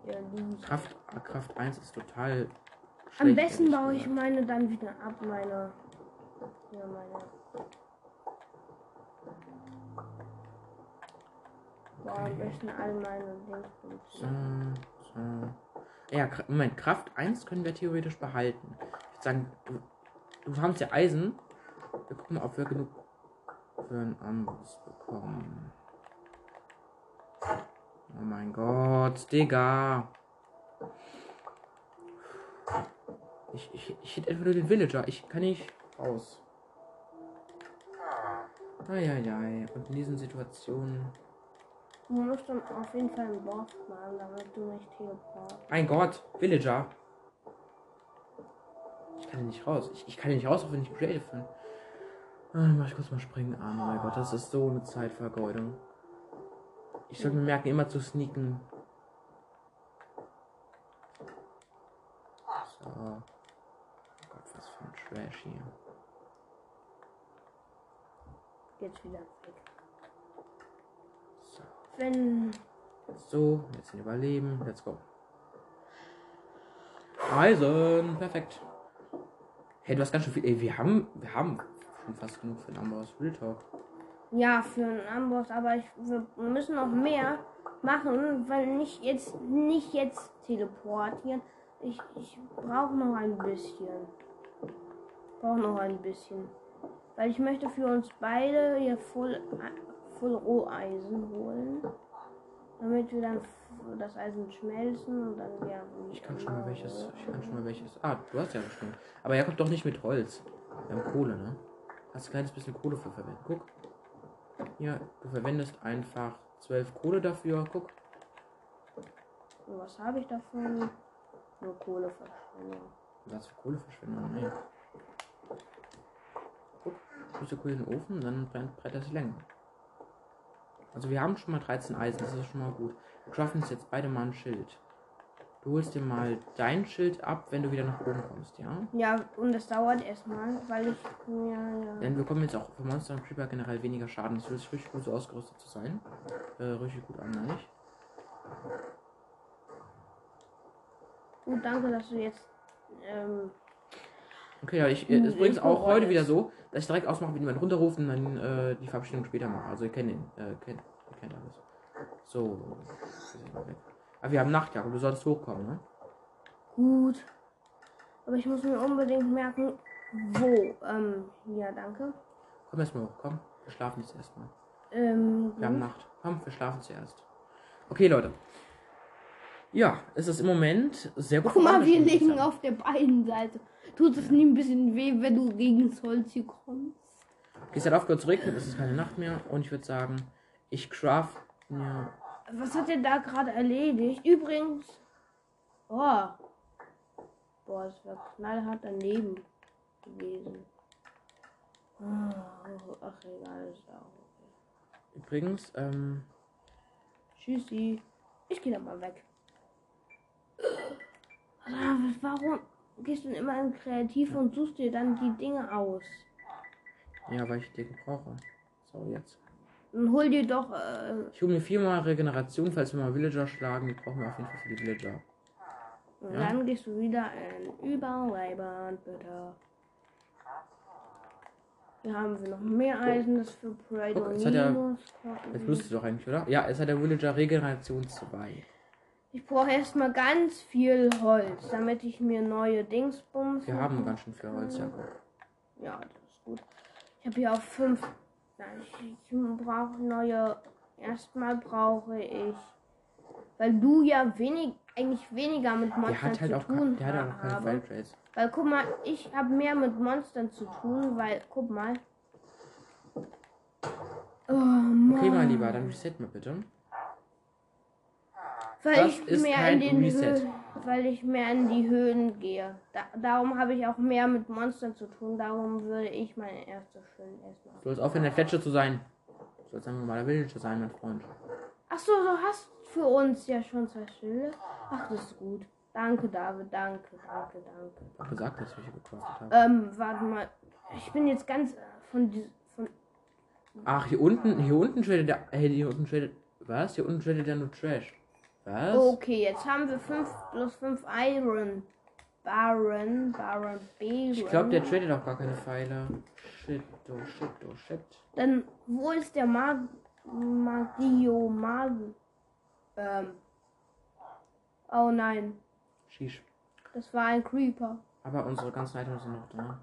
Loser. Kraft, äh, Kraft 1 ist total schlecht. Am besten baue ich meine dann wieder ab, meine. Ja, meine. Boah, am besten all meine Dingsbums. So, so. Ja, Moment, Kraft 1 können wir theoretisch behalten. Ich würde sagen, du, du hast ja Eisen. Wir gucken mal, ob wir genug für ein anderes bekommen. Oh mein Gott, Digga. Ich, ich, ich hätte einfach nur den Villager. Ich kann nicht raus. Eieiei. Und in diesen Situationen. Du musst dann auf jeden Fall ein Dorf machen, damit du nicht teleportst. Mein Gott, Villager. Ich kann hier nicht raus. Ich, ich kann hier nicht raus, auch wenn ich Creative bin. Ah, mach ich kurz mal springen an. Oh mein Gott, das ist so eine Zeitvergeudung. Ich sollte mir merken, immer zu sneaken. So. Oh Gott, was für ein Trash hier. Jetzt wieder weg. So. Wenn. So, jetzt ein Überleben. Let's go. Eisen, perfekt. Hey, du hast ganz schön viel. Ey, wir haben, wir haben schon fast genug für den Amboss Real Talk. Ja, für einen Amboss, aber ich, wir müssen noch mehr machen, weil nicht jetzt nicht jetzt teleportieren. Ich, ich brauche noch ein bisschen. Brauche noch ein bisschen. Weil ich möchte für uns beide hier voll, voll Roheisen holen. Damit wir dann das Eisen schmelzen und dann werden Ich kann schon mal welches. Ich kann schon mal welches. Ah, du hast ja schon. Aber er kommt doch nicht mit Holz. Wir haben Kohle, ne? Hast ein kleines bisschen Kohle für verwendet. Guck. Ja, du verwendest einfach 12 Kohle dafür. Guck. Und was habe ich davon? Nur Kohleverschwendung. Was für Kohleverschwendung, ne? Guck, du Kohle in den Ofen, dann brennt, brennt das länger. Also wir haben schon mal 13 Eisen, das ist schon mal gut. Wir craften uns jetzt beide mal ein Schild. Du holst dir mal dein Schild ab, wenn du wieder nach oben kommst, ja? Ja, und es dauert erstmal, weil ich. Ja, ja. Denn wir bekommen jetzt auch für Monster und Creeper generell weniger Schaden. Es fühlt sich richtig gut so ausgerüstet zu sein. Äh, richtig gut an, meine ich. Gut, danke, dass du jetzt. Ähm, Okay, ja, ich, äh, ist Hm, übrigens auch heute ist- wieder so, dass ich direkt ausmache, wenn jemand runterruft und dann äh, die Verabschiedung später mache. Also ihr kennt ihn, äh, kennt, ihr kennt alles. So. Aber wir haben Nachtjagd und du solltest hochkommen, ne? gut. Aber ich muss mir unbedingt merken, wo. Ähm, ja, danke. Komm erstmal hoch, komm. Wir schlafen jetzt erstmal. Ähm, Wir haben. Nacht. Komm, wir schlafen zuerst. Okay, Leute. Ja, es ist im Moment sehr gut Guck mal, wir liegen auf der beiden Seite. Tut es nie ein bisschen weh, wenn du gegen das Holz hier kommst? Okay, es hat aufgehört zu regnen, es ist keine Nacht mehr und ich würde sagen, ich craft mir. Was hat er da gerade erledigt? Übrigens. Oh. Boah, es wäre knallhart daneben gewesen. Oh, ach, egal, ist auch okay. Übrigens, ähm, Tschüssi. Ich gehe da mal weg. Ah, Warum gehst du denn immer in Kreativ und suchst dir dann die Dinge aus? ja, weil ich die brauche. So, jetzt. Dann hol dir doch. Äh, Ich hole mir viermal Regeneration, falls wir mal Villager schlagen. Die brauchen wir auf jeden Fall für die Villager. und Ja. dann gehst du wieder in Überleben, bitte. Hier haben wir noch mehr Eisen, das für Pride Guck, und jetzt hat er-. Jetzt müsste doch eigentlich, oder? Ja, es hat der Villager Regeneration 2. Ich brauche erstmal ganz viel Holz, damit ich mir neue Dingsbums. Wir haben ganz schön viel Holz, ja. Ja, das ist gut. Ich habe hier auch fünf. Nein, ich, ich brauche neue. Erstmal brauche ich. Weil du ja wenig, eigentlich weniger mit Der Monstern hat halt zu auch, tun ke- der hat halt auch keine habe. Weil guck mal, ich habe mehr mit Monstern zu tun, weil guck mal. Oh. Okay, mein Lieber, dann reset mal bitte. Weil Das ich mehr in den Reset. Höhen, weil ich mehr in die Höhen gehe. Da, darum habe ich auch mehr mit Monstern zu tun. Darum würde ich meine erste Schild erstmal. Du sollst aufhören, der Fletsche zu sein. Du sollst ein normaler Villager sein, mein Freund. Ach so, du hast für uns ja schon zwei Schilde. Ach, das ist gut. Danke, David. Danke, danke, danke. Ich hab gesagt, dass ich hier gecraftet habe. Ähm, warte mal. Ich bin jetzt ganz von diesem. Ach, hier unten, hier unten tradet der. Hey, hier unten tradet. Was? Hier unten tradet der nur Trash. Was? okay, jetzt haben wir 5 plus 5 Iron. Baron, Baron, Baron. Ich glaube, der tradet auch gar keine Pfeile. Shit, oh shit, oh shit. Dann, wo ist der Mag Magio Mag? Ähm. Oh nein, Sheesh. das war ein Creeper. Aber unsere ganzen Items sind noch da.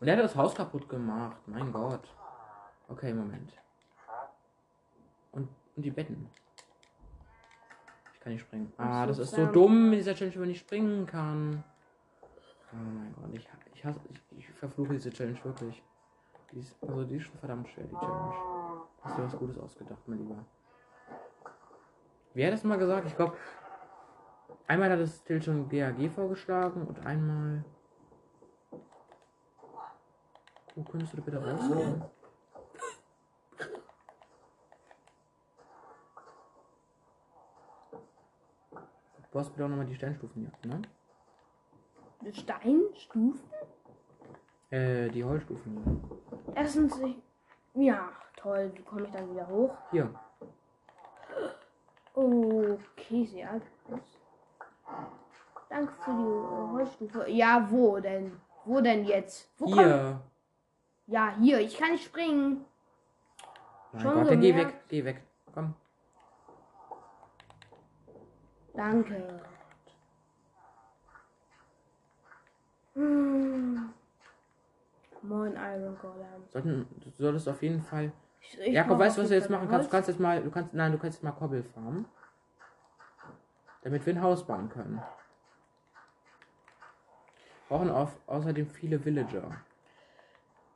Und er hat das Haus kaputt gemacht. Mein Gott. Okay, Moment. Und, und die Betten. Ich kann nicht springen. Ah, das ist so dumm mit dieser Challenge, wenn man nicht springen kann. Oh mein Gott, ich, ich hasse, ich, ich verfluche diese Challenge wirklich. Die ist, also die ist schon verdammt schwer, die Challenge. Hast du was Gutes ausgedacht, mein Lieber? Wer hat das mal gesagt? Ich glaube, einmal hat es Till schon GAG vorgeschlagen und einmal. Wo könntest du da bitte rausgehen? Du hast bitte auch nochmal die Sternstufen hier, ne? Steinstufen? Äh, die Heulstufen hier. Erstens, ich, ja, toll. Wie komme ich dann wieder hoch? Hier. Okay, sehr gut. Danke für die Holzstufe. Ja, wo denn? Wo denn jetzt? Wo komm- Hier. Ja, hier. Ich kann nicht springen. Mein Schon Gott, dann geh weg, geh weg. Komm. Danke. Hm. Moin, Iron Golem. Sollten, du solltest auf jeden Fall. Ich, ich Jakob, weißt du, was du jetzt machen kannst? Du kannst jetzt mal, du kannst, nein, du kannst jetzt mal Kobbel farmen. Damit wir ein Haus bauen können. Brauchen auf, außerdem viele Villager.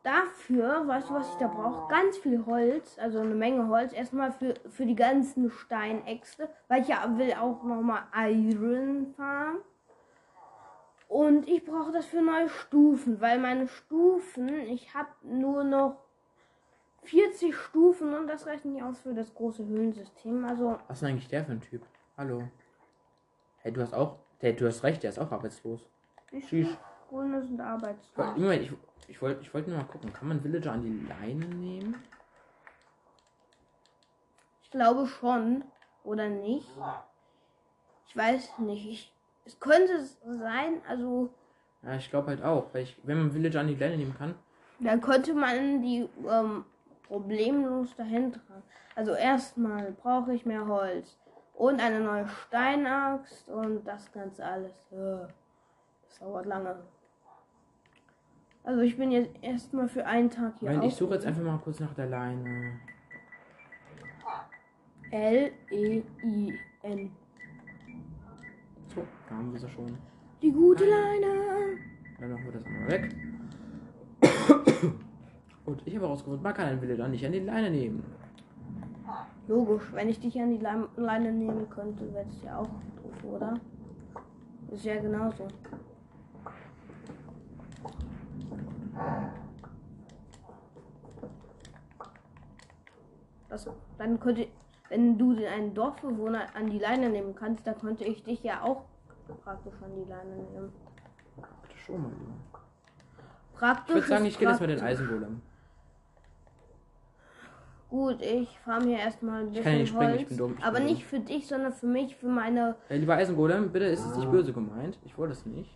Dafür, weißt du, was ich da brauche? Ganz viel Holz, also eine Menge Holz. Erstmal für, für die ganzen Steinäxte, weil ich ja will auch nochmal Iron farmen. Und ich brauche das für neue Stufen, weil meine Stufen, ich habe nur noch 40 Stufen und das reicht nicht aus für das große Höhlensystem. Also, Was ist denn eigentlich der für ein Typ? Hallo. Hey, du hast auch. Hey, du hast recht, der ist auch arbeitslos. die Tschüss. Grüne sind arbeitslos. Moment, ich, ich wollte ich wollte nur mal gucken. Kann man Villager an die Leine nehmen? Ich glaube schon. Oder nicht? Ich weiß nicht. Ich, es könnte sein, also Ja, ich glaube halt auch. Weil ich, wenn man Villager an die Leine nehmen kann. dann könnte man die ähm, problemlos dahin tragen. Also erstmal brauche ich mehr Holz und eine neue Steinaxt und das Ganze alles. Das dauert lange. Also ich bin jetzt erstmal für einen Tag hier. Moment, ich suche jetzt einfach mal kurz nach der Leine. L-E-I-N. So, da haben wir sie schon. Die gute Leine. Dann machen wir das einmal weg. Und ich habe herausgefunden, man kann einen Villager nicht an die Leine nehmen. Logisch, wenn ich dich an die Leine nehmen könnte, wäre es ja auch doof, oder? Ist ja genauso. Das, dann könnte, wenn du den einen Dorfbewohner an die Leine nehmen kannst, dann könnte ich dich ja auch praktisch an die Leine nehmen. Bitte schon mal. Junge. Praktisch. Ich würde sagen, ich gehe jetzt mal den. Eisengolem. Gut, ich farm hier erstmal ein bisschen kann ja nicht springen, Holz, ich bin dumm, ich aber bin nicht für dich, sondern für mich, für meine. Äh, lieber Eisengolem, bitte ist es nicht böse gemeint. Ich wollte es nicht.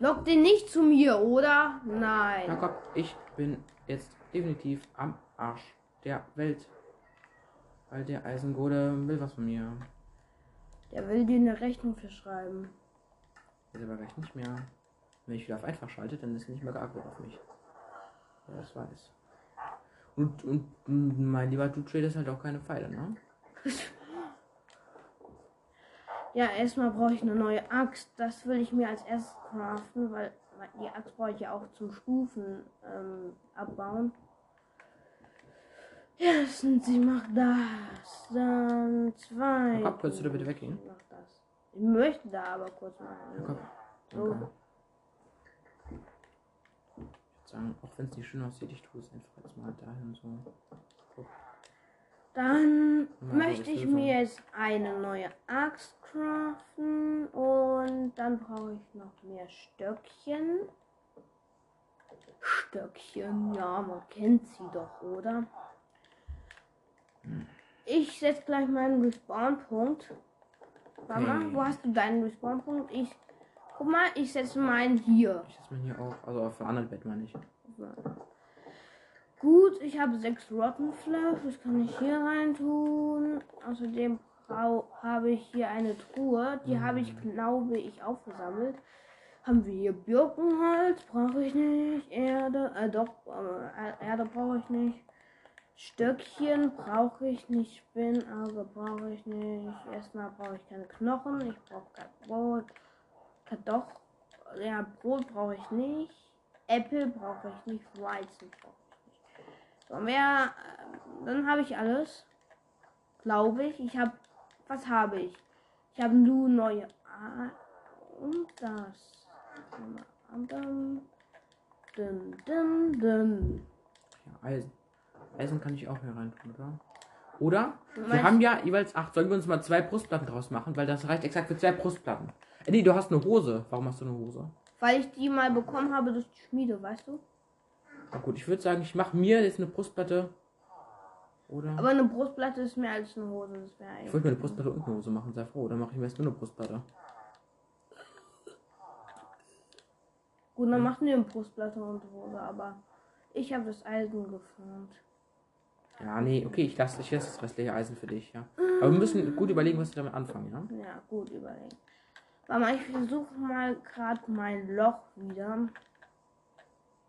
Lock den nicht zu mir, oder? Nein. Jakob, ich bin jetzt definitiv am Arsch der Welt. Weil der Eisengolem will was von mir. Der will dir eine Rechnung verschreiben. Jetzt aber gleich nicht mehr. Wenn ich wieder auf einfach schalte, dann ist er nicht mehr geackert auf mich. Ja, das weiß. Und, und mm, mein lieber, du tradest halt auch keine Pfeile, ne? Ja, erstmal brauche ich eine neue Axt. Das will ich mir als erstes craften, weil die Axt brauche ich ja auch zum Stufen ähm, abbauen. Erstens, ich mach das. dann zwei. Jakob, könntest du da bitte weggehen? Noch das. Ich möchte da aber kurz mal. Jakob, So. Ich würde sagen, auch wenn es nicht schön aussieht, ich tue es einfach jetzt mal dahin so. Dann Ja, möchte ich mir jetzt eine neue Axt craften und dann brauche ich noch mehr Stöckchen. Stöckchen, ja, man kennt sie doch, oder? Ich setze gleich meinen Respawn-Punkt. Warte mal, Okay. wo hast du deinen Respawn-Punkt? Ich, guck mal, ich setze meinen hier. Ich setze mal hier auch, also auf ein anderes Bett meine ich. Gut, ich habe sechs Rotten Flash, das kann ich hier rein tun. Außerdem habe ich hier eine Truhe, die habe ich, glaube ich, aufgesammelt. Haben wir hier Birkenholz, brauche ich nicht. Erde, äh doch, äh, Erde brauche ich nicht. Stöckchen brauche ich nicht. Spinnauge brauche ich nicht. Erstmal brauche ich keine Knochen, ich brauche kein Brot. Kartoff, ja, Brot brauche ich nicht. Äpfel brauche ich nicht. Weizen brauche ich nicht. So, mehr, äh, dann habe ich alles. Glaube ich. Ich habe, was habe ich? Ich habe nur neue. Ah, und das. Und dann. Dun, dun, dun. Ja, Eisen. Eisen kann ich auch hier rein tun, oder? Oder? Wir meinst- haben ja jeweils acht. Sollen wir uns mal zwei Brustplatten draus machen? Weil das reicht exakt für zwei Brustplatten. Äh, nee, du hast eine Hose. Warum hast du eine Hose? Weil ich die mal bekommen habe durch die Schmiede, weißt du? Na gut, ich würde sagen, ich mache mir jetzt eine Brustplatte. Oder? Aber eine Brustplatte ist mehr als eine Hose. Das wäre ich wollte mir eine Brustplatte und eine Hose machen, sei froh. Dann mache ich mir erst nur eine Brustplatte. Gut, dann machen wir eine Brustplatte und Hose, aber ich habe das Eisen geformt. Ja, nee, okay, ich lasse ich lass das restliche Eisen für dich, ja. Aber wir müssen gut überlegen, was wir damit anfangen, ja? Ja, gut überlegen. Warte mal, ich versuche mal gerade mein Loch wieder.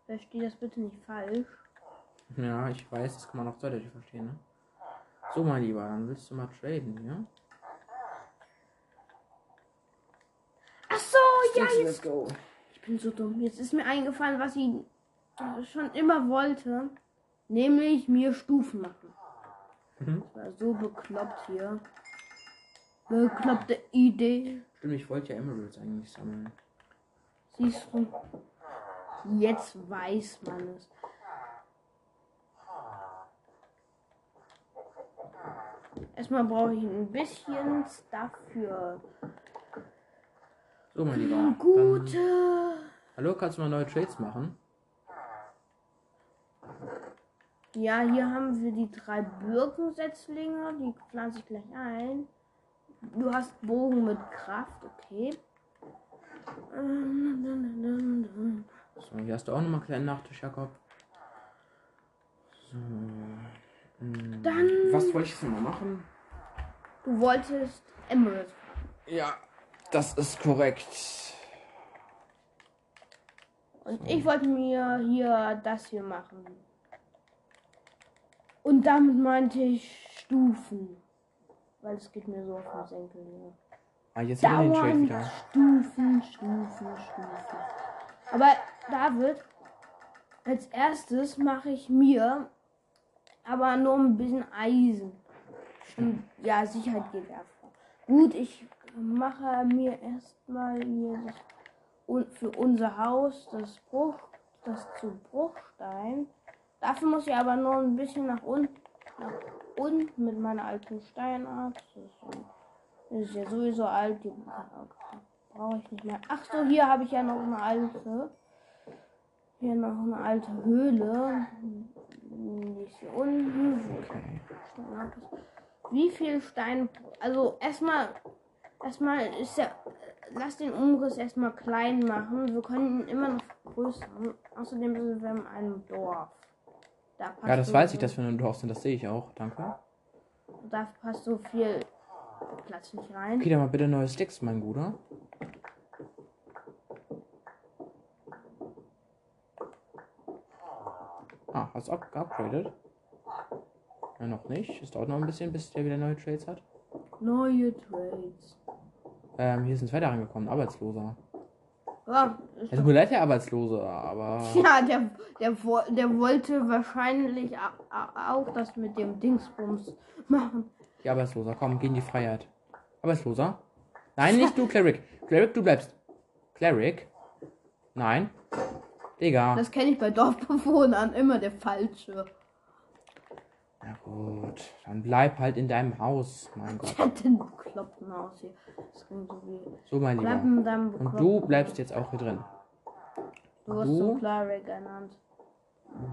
Verstehe das bitte nicht falsch. Ja, ich weiß, das kann man auch deutlich verstehen, ne? So, mein Lieber, dann willst du mal traden, ja? Ach so, ja, Let's jetzt. Ich bin so dumm. Jetzt ist mir eingefallen, was ich schon immer wollte. Nämlich mir Stufen machen. Mhm. Das war so bekloppt hier. Bekloppte Idee. Stimmt, ich wollte ja Emeralds eigentlich sammeln. Siehst du? Jetzt weiß man es. Erstmal brauche ich ein bisschen Stuff für So, mein Lieber. Dann, gute. hallo, kannst du mal neue Trades machen? Ja, hier haben wir die drei Birkensetzlinge. Die pflanze ich gleich ein. Du hast Bogen mit Kraft, okay. So, hier hast du auch nochmal einen kleinen Nachtisch, Jakob. So. mm, Dann- Was wollte ich jetzt mal machen? Du wolltest Emerald. Ja, das ist korrekt. Und ich wollte mir hier das hier machen. Und damit meinte ich Stufen. Weil es geht mir so auf den Senkel hier. Ah, jetzt haben wir den Trade Dauernd wieder. Stufen, Stufen, Stufen. Aber David, als erstes mache ich mir aber nur ein bisschen Eisen. Stu- Ja, Sicherheit geht erstmal. Gut, ich mache mir erstmal hier das, und für unser Haus das Bruch, das zu Bruchstein. Dafür muss ich aber nur ein bisschen nach unten, nach unten mit meiner alten Steinart. Das ist ja sowieso alt, die brauche ich nicht mehr. Ach so, hier habe ich ja noch eine alte. Hier noch eine alte Höhle. Ist hier unten. Wie viel Stein. Also erstmal. Erstmal ist ja. Lass den Umriss erstmal klein machen. Wir können ihn immer noch vergrößern. Außerdem sind wir in einem Dorf. Da passt Ja, das so- weiß ich, dass wir in einem Dorf sind, das sehe ich auch. Danke. Da passt so viel Platz nicht rein. Okay, dann mal bitte neue Sticks, mein Guter. Ah, hast du up geupgradet? Ja, noch nicht. Es dauert noch ein bisschen, bis der wieder neue Trades hat. Neue Trades. Ähm, hier sind zwei da reingekommen, Arbeitsloser. Ja, ist Es tut mir leid, der Arbeitslose, aber. Ja, der, der, der wollte wahrscheinlich auch das mit dem Dingsbums machen. Die Arbeitsloser, komm, geh in die Freiheit. Arbeitsloser? Nein, nicht du, Cleric. Cleric, du bleibst. Cleric? Nein. Digga. Das kenne ich bei Dorfbewohnern immer der falsche. Na gut, dann bleib halt in deinem Haus, mein Gott. Der hat den bekloppten Haus hier. Das klingt so wie. So, mein Bleib Lieber. Und du bleibst jetzt auch hier drin. Du wirst so Cleric ernannt.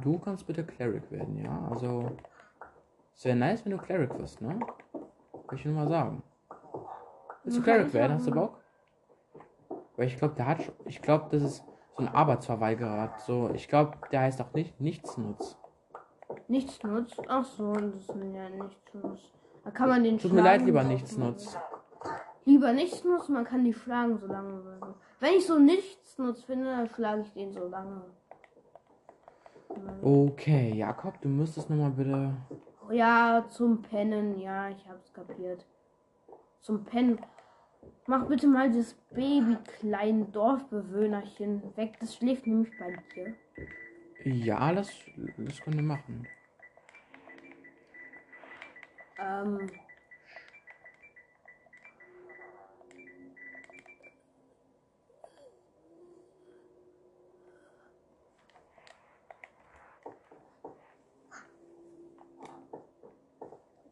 Du kannst bitte Cleric werden, ja? Also, es wäre nice, wenn du Cleric wirst, ne? Will ich nur mal sagen. Willst du Cleric ich werden? Hast du. Bock? Weil ich glaube, der hat schon, ich glaube, das ist so ein Arbeitsverweigerer. So, ich glaube, der heißt auch nicht Nichtsnutz. Nichts nutzt. Ach so, das ist ja nichts nutzt. Da kann man den Tut mir leid, lieber Nichtsnutz. Lieber nichts nutzt, man kann die schlagen, solange man will. Wenn ich so nichts nutzt finde, dann schlage ich den so lange. Okay, Jakob, du müsstest nochmal bitte. Ja, zum Pennen, ja, ich hab's kapiert. Zum Pennen. Mach bitte mal das Baby kleinen Dorfbewohnerchen weg. Das schläft nämlich bei dir. Ja, das, das können wir machen. Ähm.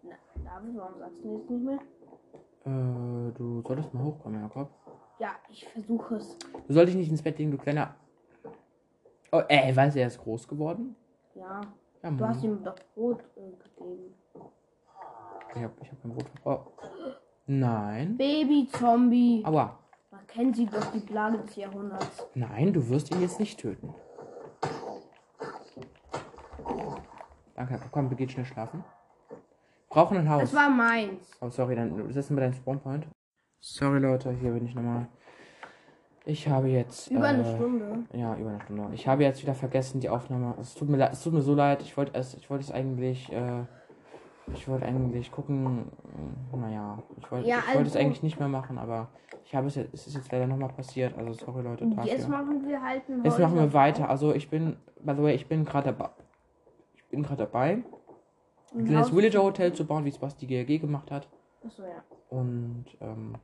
Na, David, warum sagst du jetzt nicht mehr? Äh, du solltest mal hochkommen, Jakob. Ja, ich versuche es. Du solltest nicht ins Bett legen, du kleiner. Oh, ey, weißt du, er ist groß geworden? Ja, Ja, du hast ihm doch Brot äh, gegeben. Ich hab, ich hab kein Brot verbraucht. Nein. Baby-Zombie. Aua. Man kennt sie doch, die Plage des Jahrhunderts. Nein, du wirst ihn jetzt nicht töten. Danke, komm, wir gehen schnell schlafen. Brauchen ein Haus. Das war meins. Oh, sorry, dann setzen wir deinen Spawnpoint. Sorry, Leute, hier bin ich nochmal. Ich habe jetzt. Über eine äh, Stunde. Ja, über eine Stunde. Ich habe jetzt wieder vergessen, die Aufnahme. Es tut mir, leid- es tut mir so leid. Ich wollte es, ich wollte es eigentlich, äh, ich wollte eigentlich gucken. Naja, ich wollte, Ja, ich wollte es also- eigentlich nicht mehr machen, aber ich habe es jetzt, es ist jetzt leider nochmal passiert. Also sorry, Leute, dafür. jetzt machen wir halt Jetzt machen wir weiter. Also ich bin, by the way, ich bin gerade dabei. Ich bin gerade dabei, ein ein kleines Haus- Villager Hotel zu bauen, wie es Basti GRG gemacht hat. Achso, ja. Und ähm,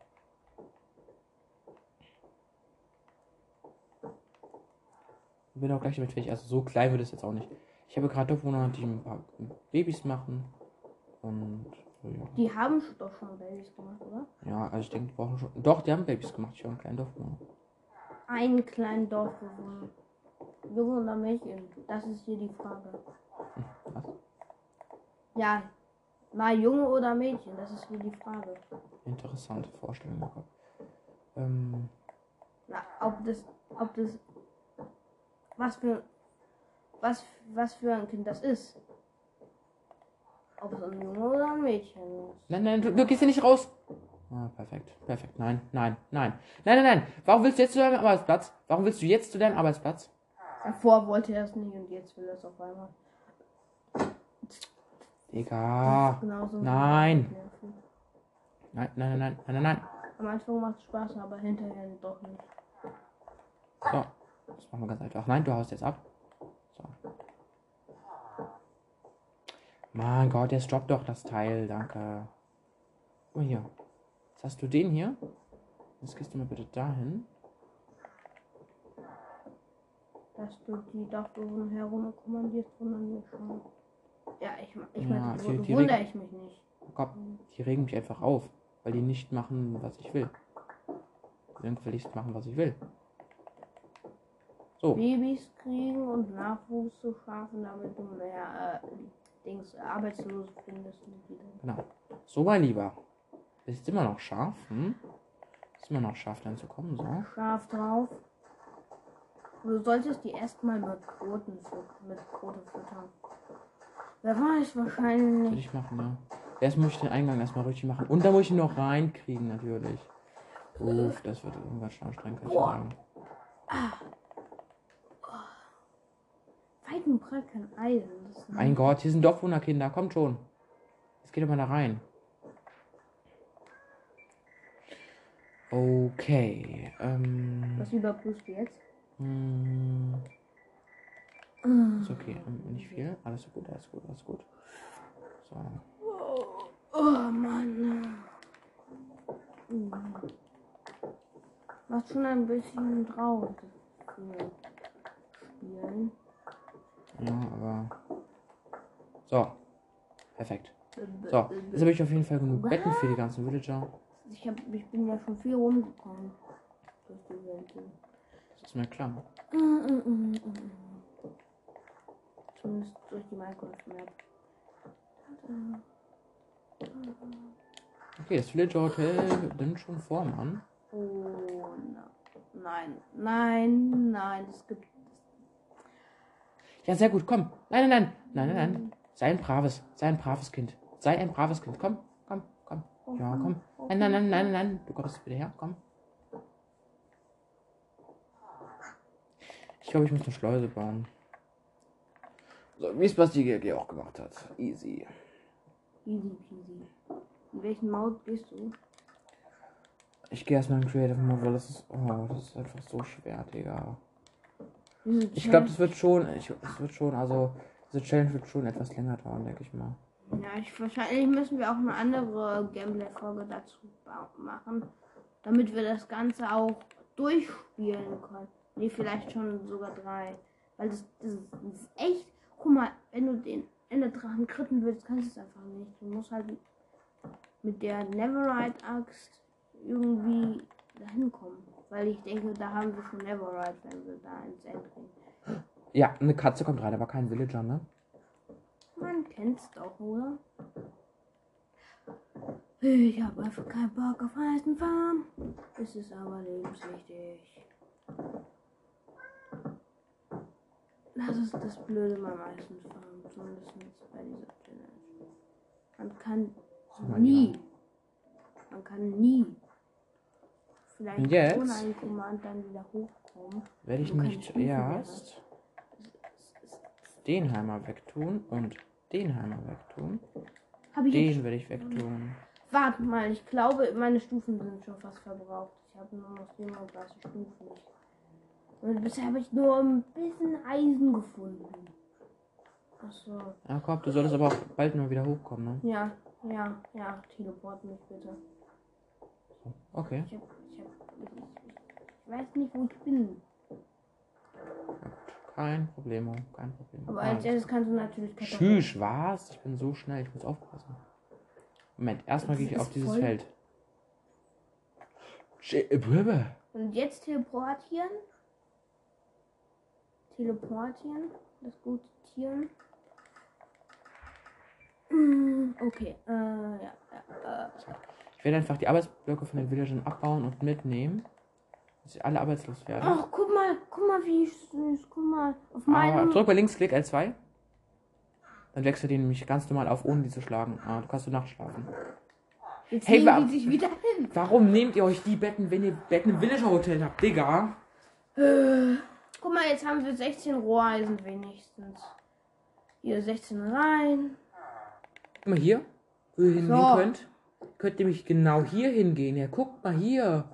bin auch gleich damit fertig. Also so klein wird es jetzt auch nicht. Ich habe gerade Dorfbewohner, die ein paar Babys machen. Und ja. Die haben doch schon Babys gemacht, oder? ja, also ich denke, die brauchen schon. Doch, die haben Babys gemacht. Ich war ein kleiner Dorfbewohner. Einen kleinen Dorfbewohner. Junge oder Mädchen? Das ist hier die Frage. Was? Ja. Mal Junge oder Mädchen? Das ist hier die Frage. Interessante Vorstellung. Ähm, Na, ob das, ob das, was für, was, was für ein Kind das ist. Ob es ein Junge oder ein Mädchen ist. Nein, nein, du, du gehst hier nicht raus. Ah, perfekt, perfekt. Nein, nein, nein. Nein, nein, nein. Warum willst du jetzt zu deinem Arbeitsplatz? Warum willst du jetzt zu deinem Arbeitsplatz? Davor wollte er es nicht und jetzt will er es auf einmal. Digga. Wie nein. Nein, nein, nein, nein, nein, nein, nein. Am Anfang macht es Spaß, aber hinterher doch nicht. So. Das machen wir ganz einfach. Nein, du haust jetzt ab. So. Mein Gott, jetzt droppt doch das Teil. Danke. Mal hier. Jetzt hast du den hier. Jetzt gehst du mal bitte dahin. Dass du die Dachbewohner herumkommandierst, wundert mich schon. Ja, ich, ich Ja, meine, die- wo- die wundere ich mich nicht. Komm, die regen mich einfach auf. Weil die nicht machen, was ich will. Die gefälligst machen, was ich will. So. Babys kriegen und Nachwuchs zu schaffen, damit du mehr äh, Dings, Arbeitslose findest. Genau. So, mein Lieber. Ist immer noch scharf, hm? Ist immer noch scharf, dann zu kommen, so. scharf drauf. Du solltest die erstmal mit Brote füttern. Wer weiß, Würde wahrscheinlich. ich machen, ja. Erst muss ich den Eingang erstmal richtig machen. Und dann muss ich ihn noch reinkriegen, natürlich. Uff, das wird irgendwann schon anstrengend, kann ich dir Boah. sagen. Weidenbreit kein Eisen. Mein Gott, hier sind Dorfwunderkinder, kommt schon. Jetzt geht doch mal da rein. Okay. Ähm. Was überprüfst du jetzt? Hm, ist okay. Ähm, nicht viel. Alles gut, alles gut, alles gut. So. Oh Mann. Mhm. Macht schon ein bisschen traurig Spielen. Ja, aber. So. Perfekt. So, jetzt habe ich auf jeden Fall genug Betten für die ganzen Villager. Ich, hab, ich bin ja schon viel rumgekommen. Das ist mir klar. Mm, mm, mm, mm. Zumindest durch die Minecraft-Map. Okay, das Villager Hotel nimmt schon Form an. Oh, nein, nein, nein, es gibt. Ja, sehr gut, komm. Nein, nein, nein. Nein, nein, nein. Sei ein braves, sei ein braves Kind. Sei ein braves Kind. Komm, komm, komm. Ja, komm. Nein, nein, nein, nein, nein. Du kommst wieder her, komm. Ich glaube, ich muss eine Schleuse bauen. So, wie es Basti GG auch gemacht hat. Easy. Easy peasy. In welchen Maut gehst du? Ich gehe erstmal in Creative Mode, weil das ist. Oh, das ist einfach so schwer, Digga. Ich glaube, das wird schon. Ich, das wird schon, also. Diese Challenge wird schon etwas länger dauern, denke ich mal. Ja, ich, wahrscheinlich müssen wir auch eine andere Gameplay-Folge dazu machen, damit wir das Ganze auch durchspielen können. Nee, vielleicht schon sogar drei. Weil das, das ist echt. Guck mal, wenn du den Enderdrachen kritten willst, kannst du es einfach nicht. Du musst halt mit der Neverite-Axt irgendwie dahin kommen. Weil ich denke, da haben wir schon Neverite, wenn wir da ins End gehen. Ja, eine Katze kommt rein, aber kein Villager, ne? Man kennt's doch, oder? Ich habe einfach keinen Bock auf Eisenfarm. Es ist aber lebenswichtig. Das ist das Blöde beim Eisenfarm, zumindest bei dieser Challenge. Man kann mein nie. Man kann nie. Vielleicht jetzt? ohne einen Command dann wieder hochkommen. Werde ich nicht kannst rufen, erst den Heimer wegtun und den Heimer wegtun. Habe ich Den werde ich wegtun. Warte mal, ich glaube, meine Stufen sind schon fast verbraucht. Ich habe nur noch 37 Stufen. Und bisher habe ich nur ein bisschen Eisen gefunden. Achso. Ja, komm, du solltest aber auch bald mal wieder hochkommen, ne? Ja, ja, ja. Teleport mich bitte. Okay. Ich, hab, ich, hab, ich, ich, weiß nicht, wo ich bin. Kein Problem, kein Problem. Aber als erstes kannst du natürlich. Tschüss, was? Ich bin so schnell, ich muss aufpassen. Moment, erstmal gehe ich auf dieses voll- Feld. Äh. Und jetzt teleportieren. Teleportieren. Das gute Tieren. Mm, Okay, äh, ja, ja, äh. Ich werde einfach die Arbeitsblöcke von den Villagern abbauen und mitnehmen. Dass sie alle arbeitslos werden. Ach, guck mal, guck mal, wie süß. Guck mal, auf Ah, meinem. drück mal Linksklick L2. Dann wechselt die nämlich ganz normal auf, ohne die zu schlagen. Ah, du kannst du nachts schlafen. Jetzt Hey, wa- sich wieder hin. Warum nehmt ihr euch die Betten, wenn ihr Betten im Villager Hotel habt, Digga? Guck mal, jetzt haben wir 16 Roheisen wenigstens. Hier 16 rein. Guck mal hier, wo ihr hingehen So. könnt. Könnt nämlich genau hier hingehen. Ja, guckt mal hier.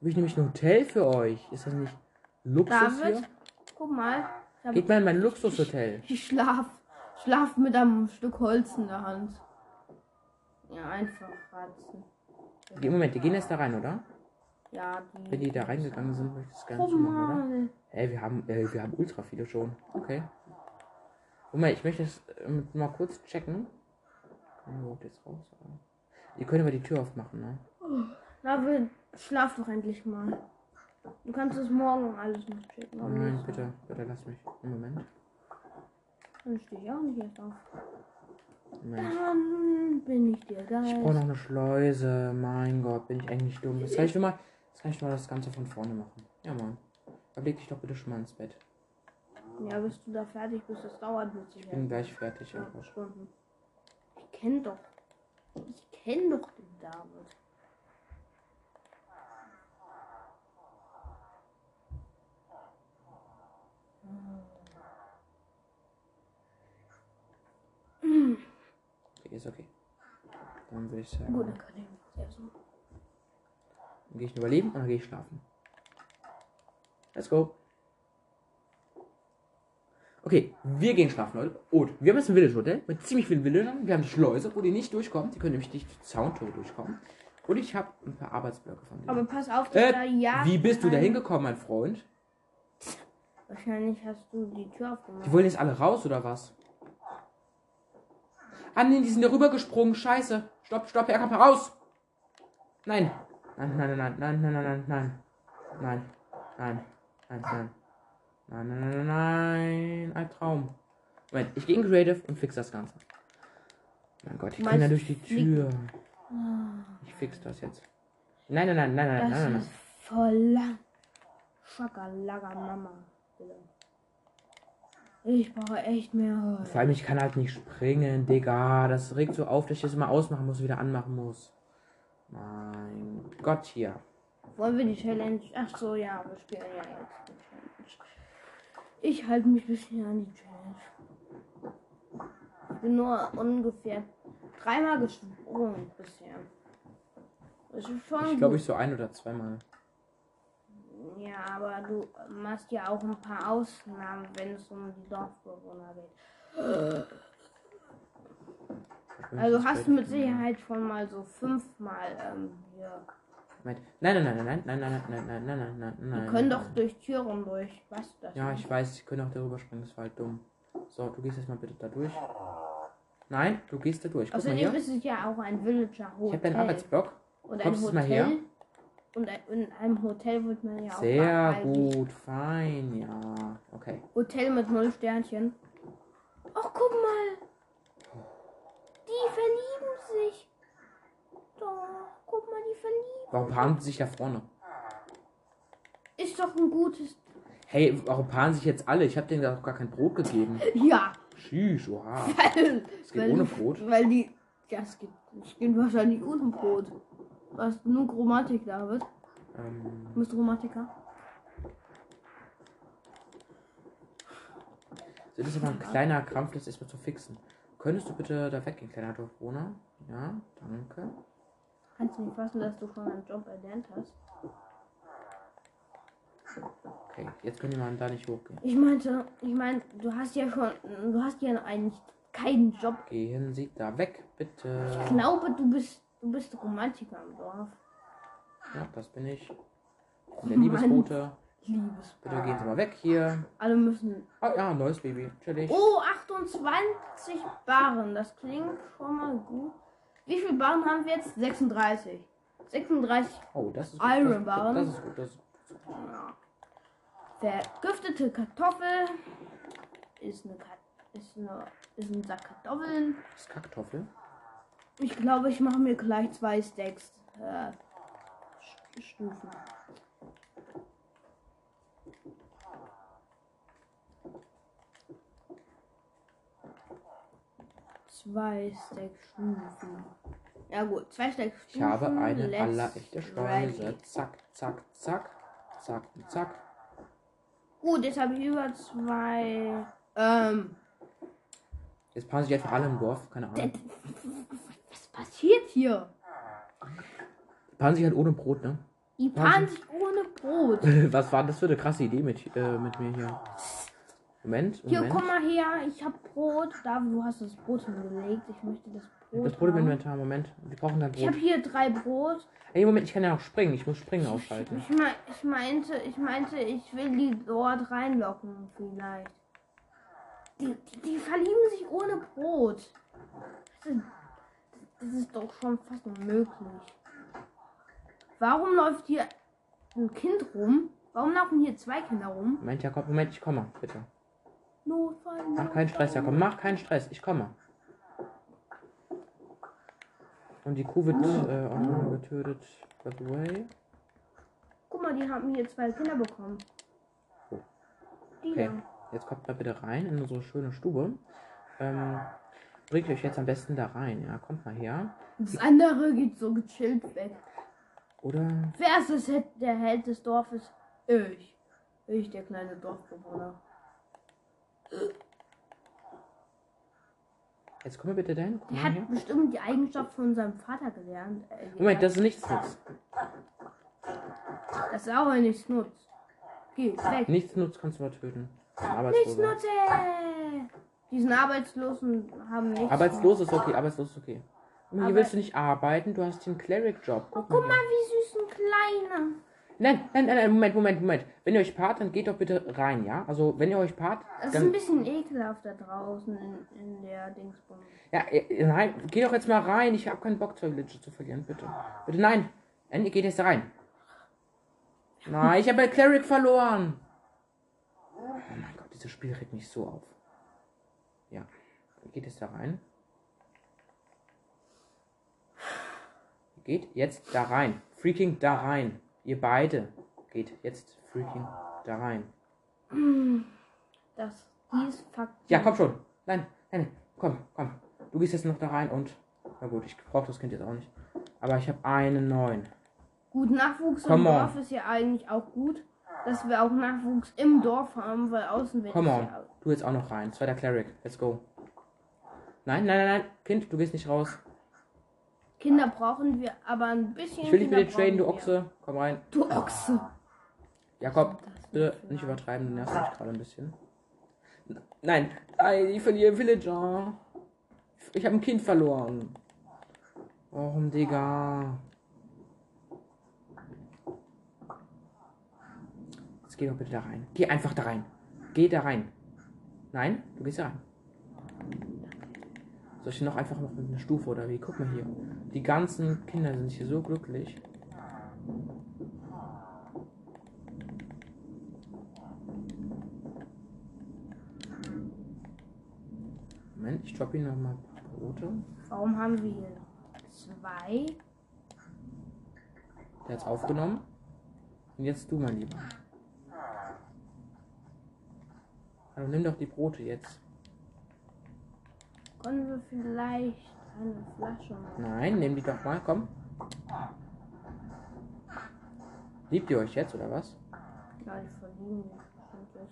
Habe ich nämlich ein Hotel für euch. Ist das nicht Luxus David, hier? guck mal. Ich, Geht mal in mein Luxushotel. ich schlaf, schlaf mit einem Stück Holz in der Hand. Ja, einfach ratzen. Moment, die gehen jetzt da rein, oder? Ja, die. Wenn die da reingegangen sind, möchte ich das gerne Guck zumachen, oder? Mal. Ey, wir haben, äh, wir haben ultra viele schon. Okay. Moment, ich möchte es äh, mal kurz checken. Kann ich jetzt raus? oder? Ihr könnt aber die Tür aufmachen, ne? David, schlaf doch endlich mal. Du kannst es morgen alles noch checken. Oh nein, bitte, bitte lass mich. Moment. Dann stehe ich auch nicht erst auf. Moment. Dann bin ich dir geil. Ich brauche noch eine Schleuse. Mein Gott, bin ich eigentlich dumm. Jetzt kann ich mal, jetzt kann ich mal das Ganze von vorne machen. Ja, Mann. Aber leg dich doch bitte schon mal ins Bett. Ja, bis du da fertig bist, das dauert mit Ich bin gleich fertig. Ja. Stunden. Ich kenn doch. Ich kenn doch den David. Okay, ist okay. Dann würde ich sagen. Gut, dann kann ich sehr so. Dann gehe ich überleben und dann gehe ich schlafen. Let's go. Okay, wir gehen schlafen, Leute. Und wir haben jetzt ein Village Hotel mit ziemlich vielen Villagern. Wir haben die Schleuse, wo die nicht durchkommen. Die können nämlich nicht durch die Zauntore durchkommen. Und ich habe ein paar Arbeitsblöcke von denen. Aber pass auf, dass da äh, ja. wie bist du da hingekommen, mein Freund? Wahrscheinlich hast du die Tür aufgemacht. Die wollen jetzt alle raus, oder was? Ah, nee, die sind da rübergesprungen. Scheiße. Stopp, stopp, er kommt raus. Nein. Nein, nein, nein, nein, nein, nein, nein, nein. Nein. Nein. Nein, nein. Nein, nein, nein, nein. Ein Traum. Moment, ich gehe in Creative und fix das Ganze. Mein Gott, ich kann da meinst durch die Tür. Ich fix das jetzt. Nein, nein, nein, nein, nein, Das nein, nein. ist voll lang. Schakalaga Mama. Ich brauche echt mehr. Vor allem, ich kann halt nicht springen, Digga. Das regt so auf, dass ich das immer ausmachen muss, wieder anmachen muss. Mein Gott hier. Wollen wir die Challenge? Ach so, ja, wir spielen ja jetzt die Challenge. Ich halte mich bisher an die Challenge. Ich bin nur ungefähr dreimal gesprungen bisher. Ich glaube, ich so ein oder zweimal. Ja, aber du machst ja auch ein paar Ausnahmen, wenn es um die Dorfbewohner geht. Also hast du mit Sicherheit schon mal so fünfmal ähm, hier. Moment. Nein, nein, nein, nein, nein, nein, nein, nein, nein, nein, nein, nein. Die können nein. doch durch Türen durch. Weißt du das? Ja, nicht? ich weiß, sie können auch darüber springen, das war halt dumm. So, du gehst jetzt mal bitte da durch. Nein, du gehst da durch. Mal Außerdem ist es ja auch ein Villager Hotel. Ich habe deinen Arbeitsblock. und ein kommst mal Hotel. her? Und ein, in einem Hotel wird man ja auch Sehr gut, fein, ja. Okay. Hotel mit null Sternchen. Oh, guck mal. Die verlieben sich. Doch, guck mal, die verlieben. Warum paaren sie sich da vorne? Ist doch ein gutes. Hey, warum paaren sich jetzt alle? Ich habe denen doch gar kein Brot gegeben. Ja. Tschüss, oha. Weil, Es geht ohne Brot. Weil die. Ja, es geht, es geht wahrscheinlich ohne Brot. Hast nur Grammatik, David. Ähm, Du bist Grammatiker. das ist aber ein kleiner Krampf, das erstmal zu fixen. Könntest du bitte da weggehen, kleiner Dorfbewohner? Ja, danke. Kannst du nicht fassen, dass du schon einen Job erlernt hast? Okay, jetzt können mal da nicht hochgehen. Ich meinte, ich meine, du hast ja schon, du hast ja eigentlich keinen Job. Gehen Sie da weg, bitte. Ich glaube, du bist, du bist Romantiker im Dorf. Ja, das bin ich. Der Liebesbote. Liebes. Bitte gehen Sie mal weg hier. Alle müssen. Oh ja, neues Baby. Chillig. Oh, 28 Barren. Das klingt schon mal gut. Wie viele Barren haben wir jetzt? 36. 36. Oh, das ist Iron Das, Barren. das ist gut. Das ist Ja. Vergiftete Kartoffel ist eine, Kat ist eine ist ein Sack Kartoffeln. das ist Kacktoffel. Ich glaube, ich mache mir gleich zwei Stacks äh, St- Stufen. Zwei Stacks Stufen. Ja gut, zwei Stacks Stufen. Ich habe eine let's allerechte Schleuse. ready. Zack, zack, zack. Zack, zack. Gut, jetzt habe ich über zwei. Ähm, Jetzt paaren sich einfach alle im Dorf. Keine Ahnung. was passiert hier? Paaren sich halt ohne Brot, ne? Die paaren sich ohne Brot. Was war das für eine krasse Idee mit, äh, mit mir hier? Moment, Hier, Moment. komm mal her, ich hab Brot. David, du hast das Brot hingelegt. Ich möchte das Brot. Das Brot im haben. Inventar, Moment. Wir brauchen dann Ich habe Brot. hier drei Brot. Ey, Moment, ich kann ja noch springen. Ich muss springen ausschalten. Ich, mein, ich meinte, ich meinte, ich will die dort reinlocken vielleicht. Die, die, die verlieben sich ohne Brot. Das ist, das ist doch schon fast unmöglich. Warum läuft hier ein Kind rum? Warum laufen hier zwei Kinder rum? Moment, Jakob, Moment, ich komme, bitte. Notfall. Mach keinen Stress, Jakob, mach keinen Stress, ich komme. Und die Kuh wird äh, auch noch mal getötet. By the way. Guck mal, die haben hier zwei Kinder bekommen. Die Okay, jetzt kommt mal bitte rein in unsere schöne Stube. Ähm, bringt euch jetzt am besten da rein, ja, kommt mal her. Das andere geht so gechillt weg. Oder Wer ist das, der Held des Dorfes? Ich. Ich, der kleine Dorfbewohner. Jetzt komm mal bitte dahin. Komm Der hat bestimmt die Eigenschaft von seinem Vater gelernt. Äh, Moment, das ist nichts nix. Das ist auch nichts nutzt. Geh, weg. Nichts nutzt, kannst du mal töten. Nichts nutze! Diesen Arbeitslosen haben nichts. Arbeitslos ist okay, arbeitslos ist okay. Aber hier willst du nicht arbeiten, du hast den Cleric-Job. Guck, Guck mal. mal, wie süß ein kleiner. Nein, nein, nein, nein, Moment, Moment, Moment. Wenn ihr euch paart, dann geht doch bitte rein, ja? Also, wenn ihr euch paart, Es ist ein bisschen ekelhaft da draußen in, in der Dingsbum. Ja, äh, nein, geh doch jetzt mal rein. Ich habe keinen Bock, zwei Villager zu verlieren, bitte. Bitte, nein. Ihr geht jetzt rein. Nein, ich habe bei Cleric verloren. Oh mein Gott, dieses Spiel regt mich so auf. Ja, geht jetzt da rein. Geht jetzt da rein. Freaking da rein. Ihr beide geht jetzt freaking da rein. Das, dies Fakt. Ja, komm schon. Nein, nein, komm, komm. Du gehst jetzt noch da rein und. Na gut, ich brauche das Kind jetzt auch nicht. Aber ich habe einen neuen. Gut, Nachwuchs im Come on. Dorf ist ja eigentlich auch gut, dass wir auch Nachwuchs im Dorf haben, weil außen wird Come on. Du jetzt auch noch rein. Zweiter Cleric. Let's go. Nein, nein, nein, nein. Kind, du gehst nicht raus. Kinder brauchen wir, aber ein bisschen. Ich will Kinder mit dir traden, du brauchen wir. Ochse. Komm rein. Du Ochse. Jakob, bitte nicht übertreiben, du nervst mich gerade ein bisschen. Nein, nein, ich verliere Villager. Ich habe ein Kind verloren. Warum, Digga? Jetzt geh doch bitte da rein. Geh einfach da rein. Geh da rein. Nein, du gehst da rein. Soll ich noch einfach noch mit einer Stufe oder wie? Guck mal hier. Die ganzen Kinder sind hier so glücklich. Moment, ich droppe ihm noch mal ein paar Brote. Warum haben wir hier zwei? Der hat's aufgenommen. Und jetzt du, mein Lieber. Also nimm doch die Brote jetzt. Können wir vielleicht eine Flasche machen? Nein, nimm die doch mal, komm. Liebt ihr euch jetzt, oder was? Ja, sich bestimmt jetzt.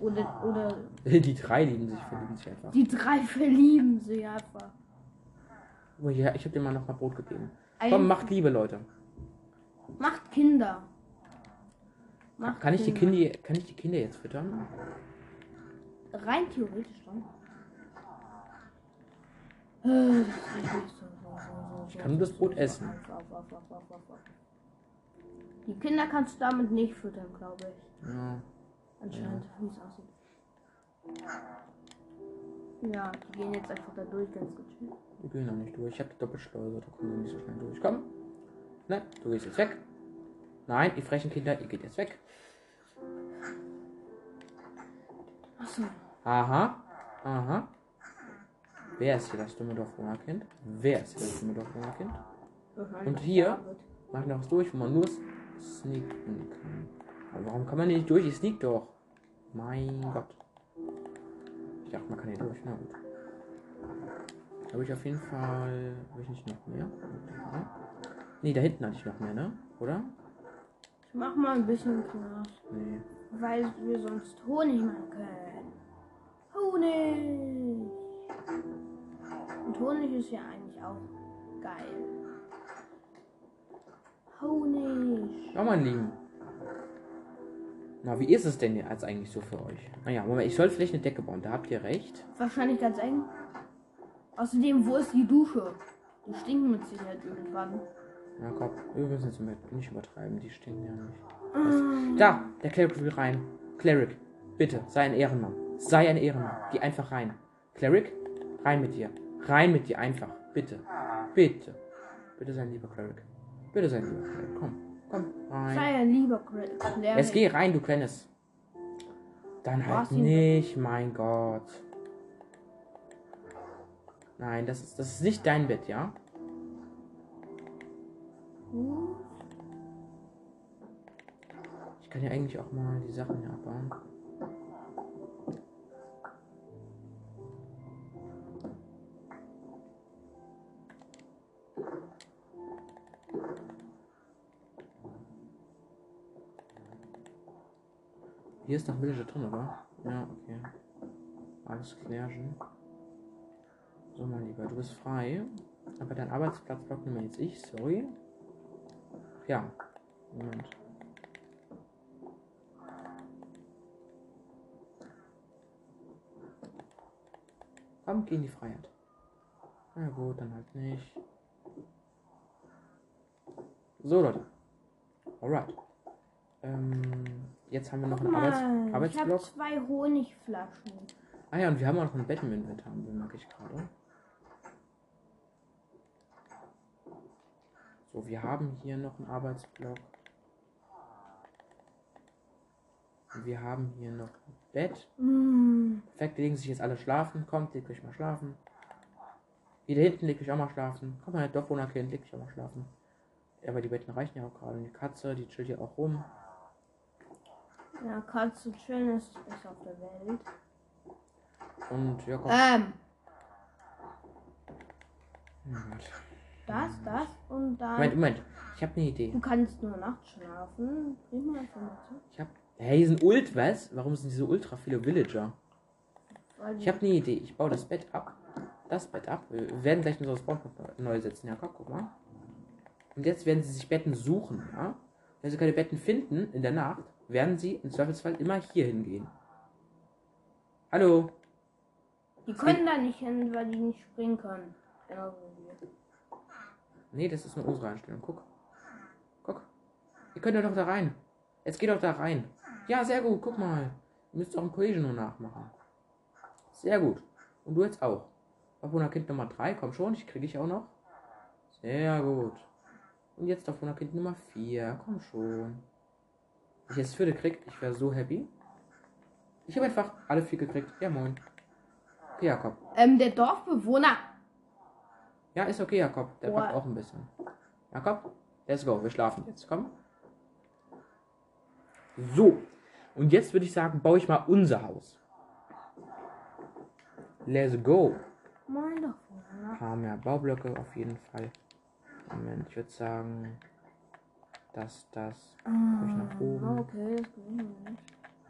Oder, oder Die drei lieben sich, verlieben sich einfach. die drei verlieben sich einfach. Oh, ja, ich hab dir mal noch mal Brot gegeben. Ein- Komm, macht Liebe, Leute. Macht Kinder. Macht Kann ich, die Kinder, kann ich die Kinder jetzt füttern? Rein theoretisch schon. Ich kann nur das Brot essen. Die Kinder kannst du damit nicht füttern, glaube ich. Ja. Anscheinend, wie es aussieht. Ja, die gehen jetzt einfach da durch, ganz gechillt. Wir gehen noch nicht durch. Ich habe die Doppelschleuse, da kommen wir nicht so schnell durch. Komm. Nein, du gehst jetzt weg. Nein, ihr frechen Kinder, ihr geht jetzt weg. Achso, Aha. Aha. Wer ist hier das dumme Dorfbewohnerkind? Wer ist hier das dumme Dorfbewohnerkind? Und hier? Mach noch was durch, wo man nur sneaken kann. Aber warum kann man hier nicht durch? Ich sneak doch. Mein Gott. Ich dachte, man kann hier durch. Na gut. Habe ich auf jeden Fall. Habe ich nicht noch mehr? Nee, da hinten hatte ich noch mehr, ne? Oder? Ich mach mal ein bisschen Knast, Nee. weil wir sonst Honig machen können. Honig! Und Honig ist ja eigentlich auch geil. Honig! Ja, mein Lieben. Na, wie ist es denn jetzt eigentlich so für euch? Naja, Moment, ich soll vielleicht eine Decke bauen. Da habt ihr recht. Wahrscheinlich ganz eng. Außerdem, wo ist die Dusche? Die stinken mit Sicherheit irgendwann. Ja, komm, wir müssen jetzt nicht übertreiben. Die stinken ja nicht. Ah, Da, der Cleric will rein. Cleric, bitte, sei ein Ehrenmann. Sei ein Ehrenmann. Geh einfach rein. Cleric, rein mit dir. Rein mit dir, einfach. Bitte. Bitte. Bitte sei ein lieber Cleric. Bitte sei ein lieber Cleric. Komm, komm, rein. Sei ein lieber Claire. Jetzt geh rein, du Kleines. Dann halt nicht, mein Gott. Nein, das ist, das ist nicht dein Bett, ja? Ich kann ja eigentlich auch mal die Sachen hier abbauen. Hier ist noch Villager drin, oder? Ja, okay. Alles klärchen. So, mein Lieber, du bist frei. Aber dein Arbeitsplatzblock nehme jetzt ich, sorry. Ja. Moment. Komm, geh in die Freiheit. Na gut, dann halt nicht. So, Leute. Alright. Ähm, jetzt haben wir noch einen Arbeits mal, ich habe Arbeitsblock. zwei Honigflaschen. Ah ja, und wir haben auch noch ein Bett im Inventar, bemerke ich gerade. So, wir haben hier noch einen Arbeitsblock. Und wir haben hier noch ein Bett. Hm, Perfekt, legen sich jetzt alle schlafen. Kommt, legt euch mal schlafen. Hier da hinten legt euch auch mal schlafen. Komm mal, Dorfwohnerkind, legt euch auch mal schlafen. Ja, aber die Betten reichen ja auch gerade. Und die Katze, die chillt hier auch rum. ja, Katze chillen ist Beste auf der Welt. Und ja, komm. Ähm, Gott. Das, das und dann. Moment, Moment. Ich habe eine Idee. Du kannst nur nachts schlafen. Bring mal Information. Ich hab. Hey, hier sind Ult, was? Warum sind hier so ultra viele Villager? Weil Ich habe eine Idee. Ich baue das Bett ab. Das Bett ab. Wir werden gleich unser Spawn neu setzen. Ja, guck, mal. Und jetzt werden sie sich Betten suchen, ja? Wenn sie keine Betten finden in der Nacht, werden sie im Zweifelsfall immer hier hingehen. Hallo? die können da nicht hin, weil die nicht springen können. Wir. Nee, das ist nur unsere Einstellung. Guck. Guck. Ihr könnt ja doch da rein. Jetzt geht doch da rein. Ja, sehr gut. Guck mal. Ihr müsst auch ein Cohesion nur nachmachen. Sehr gut. Und du jetzt auch. Auf Kind Nummer 3. Komm schon, ich kriege ich auch noch. Sehr gut. Und jetzt auf Kind Nummer 4. Komm schon. Ich jetzt vierte krieg, ich wäre so happy. Ich habe einfach alle vier gekriegt. Ja, moin. Okay, Jakob. Ähm, der Dorfbewohner. Ja, ist okay, Jakob. Der Boah. packt auch ein bisschen. Jakob, let's go. Wir schlafen jetzt. Komm. So. Und jetzt würde ich sagen, baue ich mal unser Haus. Let's go. Mein Dorfbewohner. Ein paar mehr Baublöcke auf jeden Fall. Moment, ich würde sagen, das, das. ich nach oben. Ah, okay, das.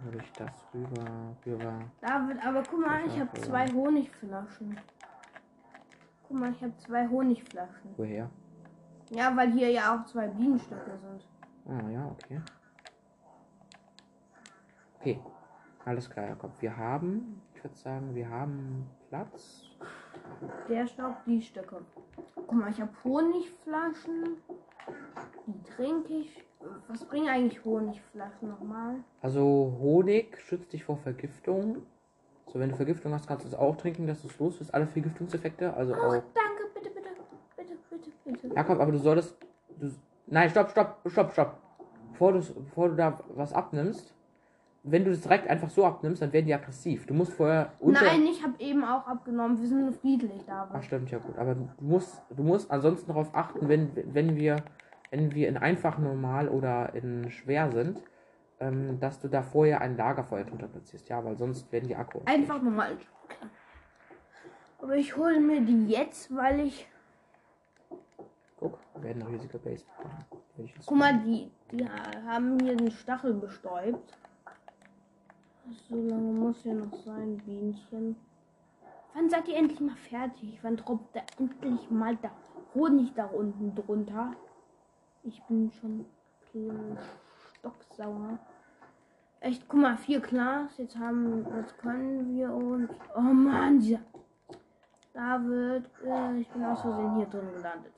Hol ich das rüber, rüber. David, aber guck mal, ich habe zwei Honigflaschen. Guck mal, ich habe zwei Honigflaschen. Woher? Ja, weil hier ja auch zwei Bienenstöcke sind. Ah, ja, okay. Okay. Alles klar, Jakob. Wir haben, ich würde sagen, wir haben Platz. Der Stock, die Stöcke. Guck mal, ich habe Honigflaschen. Die trinke ich. Was bringen eigentlich Honigflaschen nochmal? Also Honig schützt dich vor Vergiftung. So, wenn du Vergiftung hast, kannst du es auch trinken, dass du es los bist. Alle Vergiftungseffekte, also Oh, auch. danke, bitte, bitte, bitte, bitte, bitte. Jakob, aber du solltest. Du, nein, stopp, stopp, stopp, stopp. Bevor du, bevor du da was abnimmst, wenn du das direkt einfach so abnimmst, dann werden die aggressiv. Du musst vorher. Nein, ich habe eben auch abgenommen. Wir sind friedlich, Ach, David. stimmt, ja gut. Aber du musst, du musst ansonsten darauf achten, wenn, wenn wir, wenn wir in einfach normal oder in schwer sind, ähm, dass du da vorher ein Lagerfeuer drunter platzierst. Ja, weil sonst werden die Akku. Einfach normal. Aber ich hole mir die jetzt, weil ich. Guck, wir werden riesige Base Guck mal, die, die haben hier den Stachel bestäubt. So lange muss ja noch sein, Bienchen. Wann seid ihr endlich mal fertig? Wann tropft da endlich mal der Honig da unten drunter? Ich bin schon stocksauer. Echt, guck mal, vier Glas. Jetzt haben, jetzt können wir uns. Oh Mann, dieser. David, äh, ich bin aus Versehen hier drin gelandet.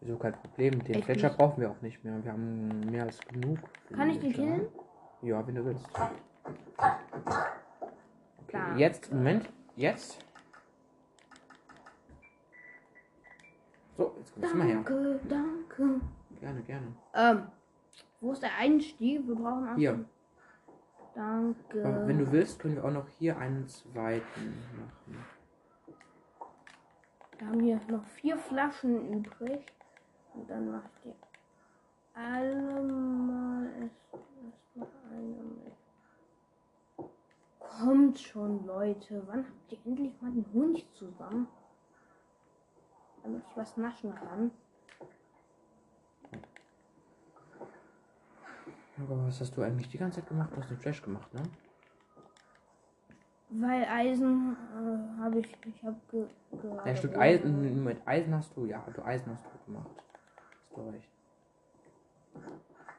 Wieso kein Problem. Den Echt Fletcher nicht? brauchen wir auch nicht mehr. Wir haben mehr als genug. Kann ich den Fletcher. killen? Ja, wenn du willst. Okay, jetzt, Moment, jetzt. So, jetzt kommst du mal her. Danke, danke. Gerne, gerne. Ähm, wo ist der Einstieg? Wir brauchen auch. Hier. Danke. Wenn du willst, können wir auch noch hier einen zweiten machen. Wir haben hier noch vier Flaschen übrig. Und dann mache ich die alle mal erst, erst mal eine mit. Kommt schon, Leute. Wann habt ihr endlich mal den Honig zusammen? Damit ich was naschen kann. Aber was hast du eigentlich die ganze Zeit gemacht? Du hast den Trash gemacht, ne? Weil Eisen äh, habe ich, ich habe ge gerade. Ja, Rohre. Eisen, mit Eisen hast du, ja, du Eisen hast du gemacht. Hast du recht.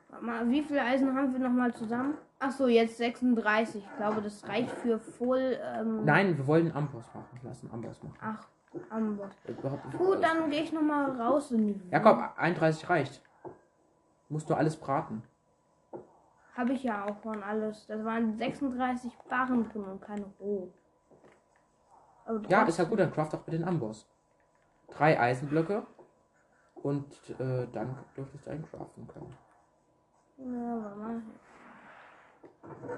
Warte Mal, wie viele Eisen haben wir nochmal zusammen? Ach so, jetzt 36. Ich glaube, das reicht für voll. Ähm, Nein, wir wollen Amboss machen. Lass einen Amboss machen. Ach, Amboss. Überhaupt- Gut, dann gehe ich nochmal raus in die Ja, komm, 31 reicht. Musst du alles braten. Habe ich ja auch schon alles. Das waren 36 Barren drin und keine roh. Aber Ja, ist ja gut, dann craft doch bitte den Amboss. Drei Eisenblöcke. Und äh, dann dürftest du einen craften können. Ja, warte mal.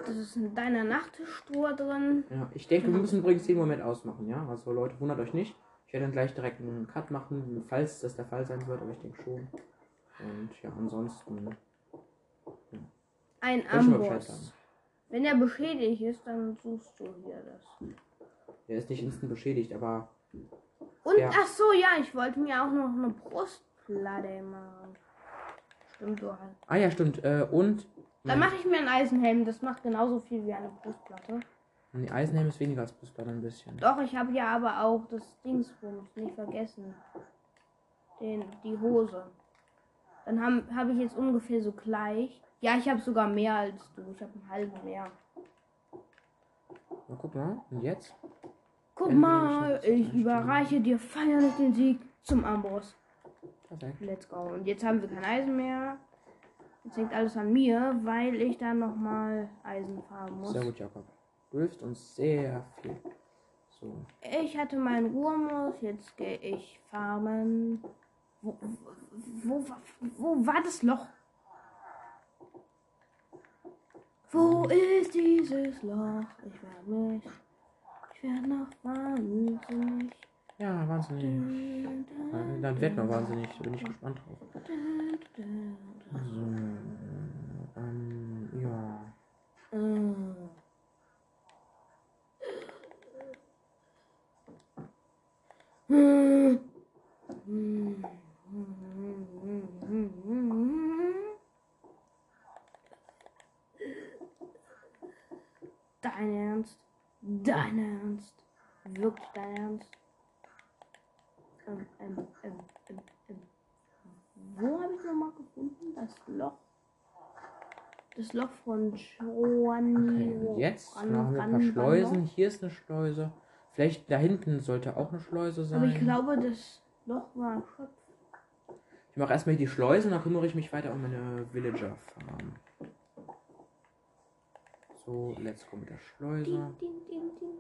Das ist in deiner Nachttischstruhe drin. Ja, ich denke, wir müssen übrigens den Moment ausmachen, ja? Also Leute, wundert euch nicht. Ich werde dann gleich direkt einen Cut machen, falls das der Fall sein wird, aber ich denke schon. Und ja, ansonsten. Ein Amboss. Wenn er beschädigt ist, dann suchst du hier das. Der ist nicht instant beschädigt, aber Und Ja. ach so, ja, ich wollte mir auch noch eine Brustplatte machen. Stimmt, du halt. Ah ja, stimmt. Äh, und. Dann mache ich mir einen Eisenhelm. Das macht genauso viel wie eine Brustplatte. Die Eisenhelm ist weniger als Brustplatte ein bisschen. Doch, ich habe ja aber auch das Dingsbums nicht vergessen. Den, die Hose. Dann habe hab ich jetzt ungefähr so gleich. Ja, ich habe sogar mehr als du. Ich habe einen halben mehr. Na, guck mal. Und jetzt? Guck wir mal, ich überreiche dir feierlich den Sieg zum Amboss. Perfekt. Let's go. Und jetzt haben wir kein Eisen mehr. Jetzt hängt alles an mir, weil ich dann nochmal Eisen farmen muss. Sehr gut, Jakob. Du hilfst uns sehr viel. So. Ich hatte meinen Ruhemus, jetzt gehe ich farmen. Wo, wo, wo, wo war das Loch? Wo ist dieses Loch? Ich werde mich. Ich werde noch wahnsinnig. Ja, wahnsinnig. Äh, Dann wird noch wahnsinnig. Da bin ich gespannt drauf. So. Ähm, ja. Mm. Dein Ernst? Dein Ernst? Wirklich dein Ernst? Ähm, ähm, ähm, ähm, ähm. Wo habe ich nochmal gefunden? Das Loch. Das Loch von Giovanni. Okay, jetzt Ran- machen wir ein paar Schleusen. Hier ist eine Schleuse. Vielleicht da hinten sollte auch eine Schleuse sein. Aber ich glaube, das Loch war erschöpft. Ich mache erstmal die Schleusen, dann kümmere ich mich weiter um meine Villager Farm. So, let's go mit der Schleuse. Ding, ding, ding.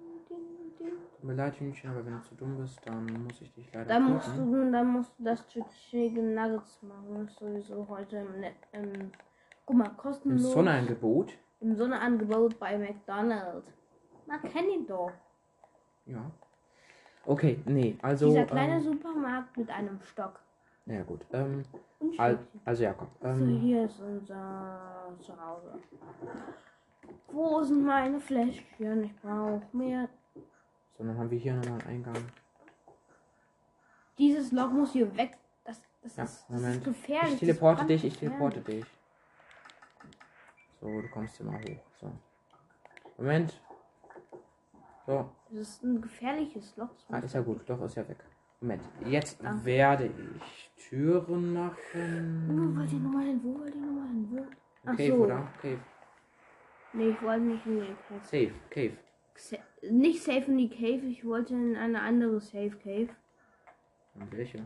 Tut mir leid, Hühnchen, aber wenn du zu dumm bist, dann muss ich dich leider Dann musst du, dann musst du das Chicken Nuggets machen. Das ist sowieso heute im, Net, im guck mal, Im kostenlos. Sonneangebot. Im Sonneangebot bei McDonald's. Na, kenn ich doch. Ja. Okay, nee, also. Dieser kleine ähm, Supermarkt mit einem Stock. ja, gut. Ähm, also, Jakob. So, Ähm, hier ist unser Zuhause. Wo sind meine Fläschchen? Ich brauche mehr. so, dann haben wir hier nochmal einen Eingang. Dieses Loch muss hier weg. Das, das, Ja, ist, das ist gefährlich. Ich teleporte dich, ich teleporte dich. So, du kommst hier mal hoch. So. Moment. So. Das ist ein gefährliches Loch. Ah, ist ja gut, doch ist ja weg. Moment, jetzt Danke. werde ich Türen Wo machen. wollt ihr nochmal hin? Wo wollt ihr nochmal hin? Wo? Ach Cave, so. oder? Cave. Nee, ich wollte nicht in die Cave. Safe, Cave. Sa- Nicht safe in die Cave, ich wollte in eine andere Safe Cave. Und welche?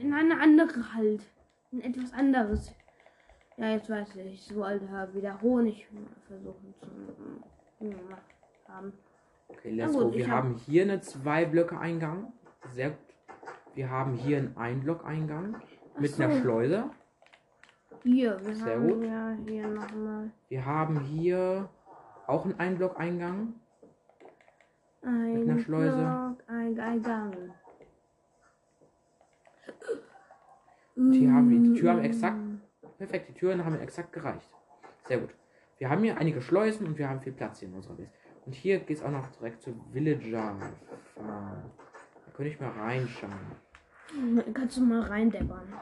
In eine andere halt. In etwas anderes. Ja, jetzt weiß ich. Ich wollte wieder Honig versuchen zu mm, haben. Okay, let's gut, go. Wir hab- haben hier eine zwei Blöcke Eingang. Sehr gut. Wir haben hier einen Einblock Eingang mit so. einer Schleuse. Hier, wir Sehr haben gut. ja hier nochmal Wir haben hier auch einen Einblock Eingang. ein einer Schleuse. Block, ein Eingang. Und hier haben wir die Tür haben Mm. exakt. Perfekt, die Türen haben exakt gereicht. Sehr gut. Wir haben hier einige Schleusen und wir haben viel Platz hier in unserer Base. Und hier geht es auch noch direkt zu Villager. Da könnte ich mal reinschauen. Kannst du mal reindeppern.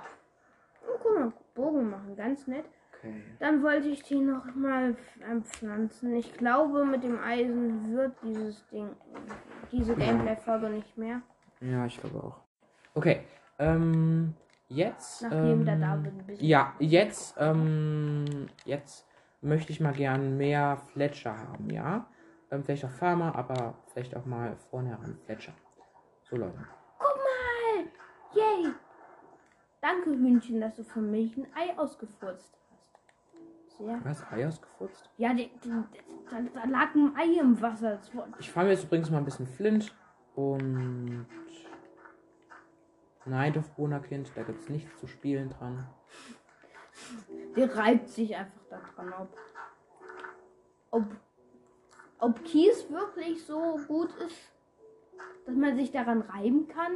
Bogen machen, ganz nett. Okay. Dann wollte ich die noch mal pflanzen. Ich glaube, mit dem Eisen wird dieses Ding, diese Gameplay-Folge nicht mehr. Ja, ich glaube auch. Okay. Ähm, jetzt. Nachdem ähm, der David ein bisschen. Ja, jetzt, ähm, jetzt möchte ich mal gern mehr Fletcher haben, ja? Ähm, vielleicht auch Farmer, aber vielleicht auch mal vornherein Fletcher. So, Leute. Guck mal! Yay! Danke, Hühnchen, dass du für mich ein Ei ausgefurzt hast. Sehr. Was? Ei ausgefurzt? Ja, die, die, da, da lag ein Ei im Wasser. Ich fahre mir jetzt übrigens mal ein bisschen Flint und. Nein, Dorfbewohnerkind, da gibt's nichts zu spielen dran. Der reibt sich einfach daran, ob, ob, ob Kies wirklich so gut ist, dass man sich daran reiben kann.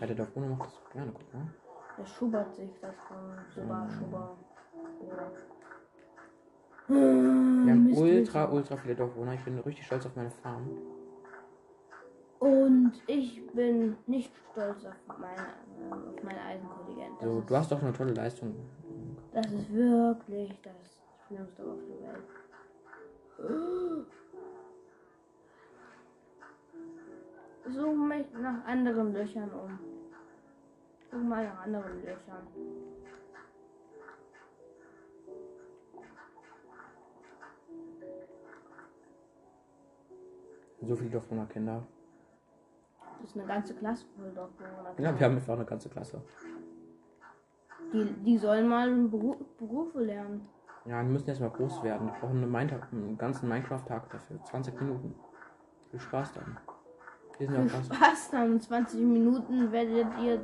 Ja, der Dorfbewohner macht das gerne, guck mal. Der schubbert sich das von Schubber, Schubber. Wir haben ultra, ultra viele Dorfbewohner. Ich bin richtig stolz auf meine Farm. Und ich bin nicht stolz auf meine, auf mein Eisenkontingent. So, du hast doch eine tolle Leistung. das ist wirklich das Schlimmste auf der Welt. Such mich nach anderen Löchern um. Such mal nach anderen Löchern. So viele Dorfbewohnerkinder. Das ist eine ganze Klasse voll Dorfbewohner. Ja, wir haben einfach eine ganze Klasse. Die, die sollen mal Beru Berufe lernen. Ja, die müssen erstmal groß werden. Die brauchen eine Mine einen ganzen Minecraft-Tag dafür. 20 Minuten. Viel Spaß dann. Hier sind ja was. Spaß dann. 20 Minuten werdet ihr,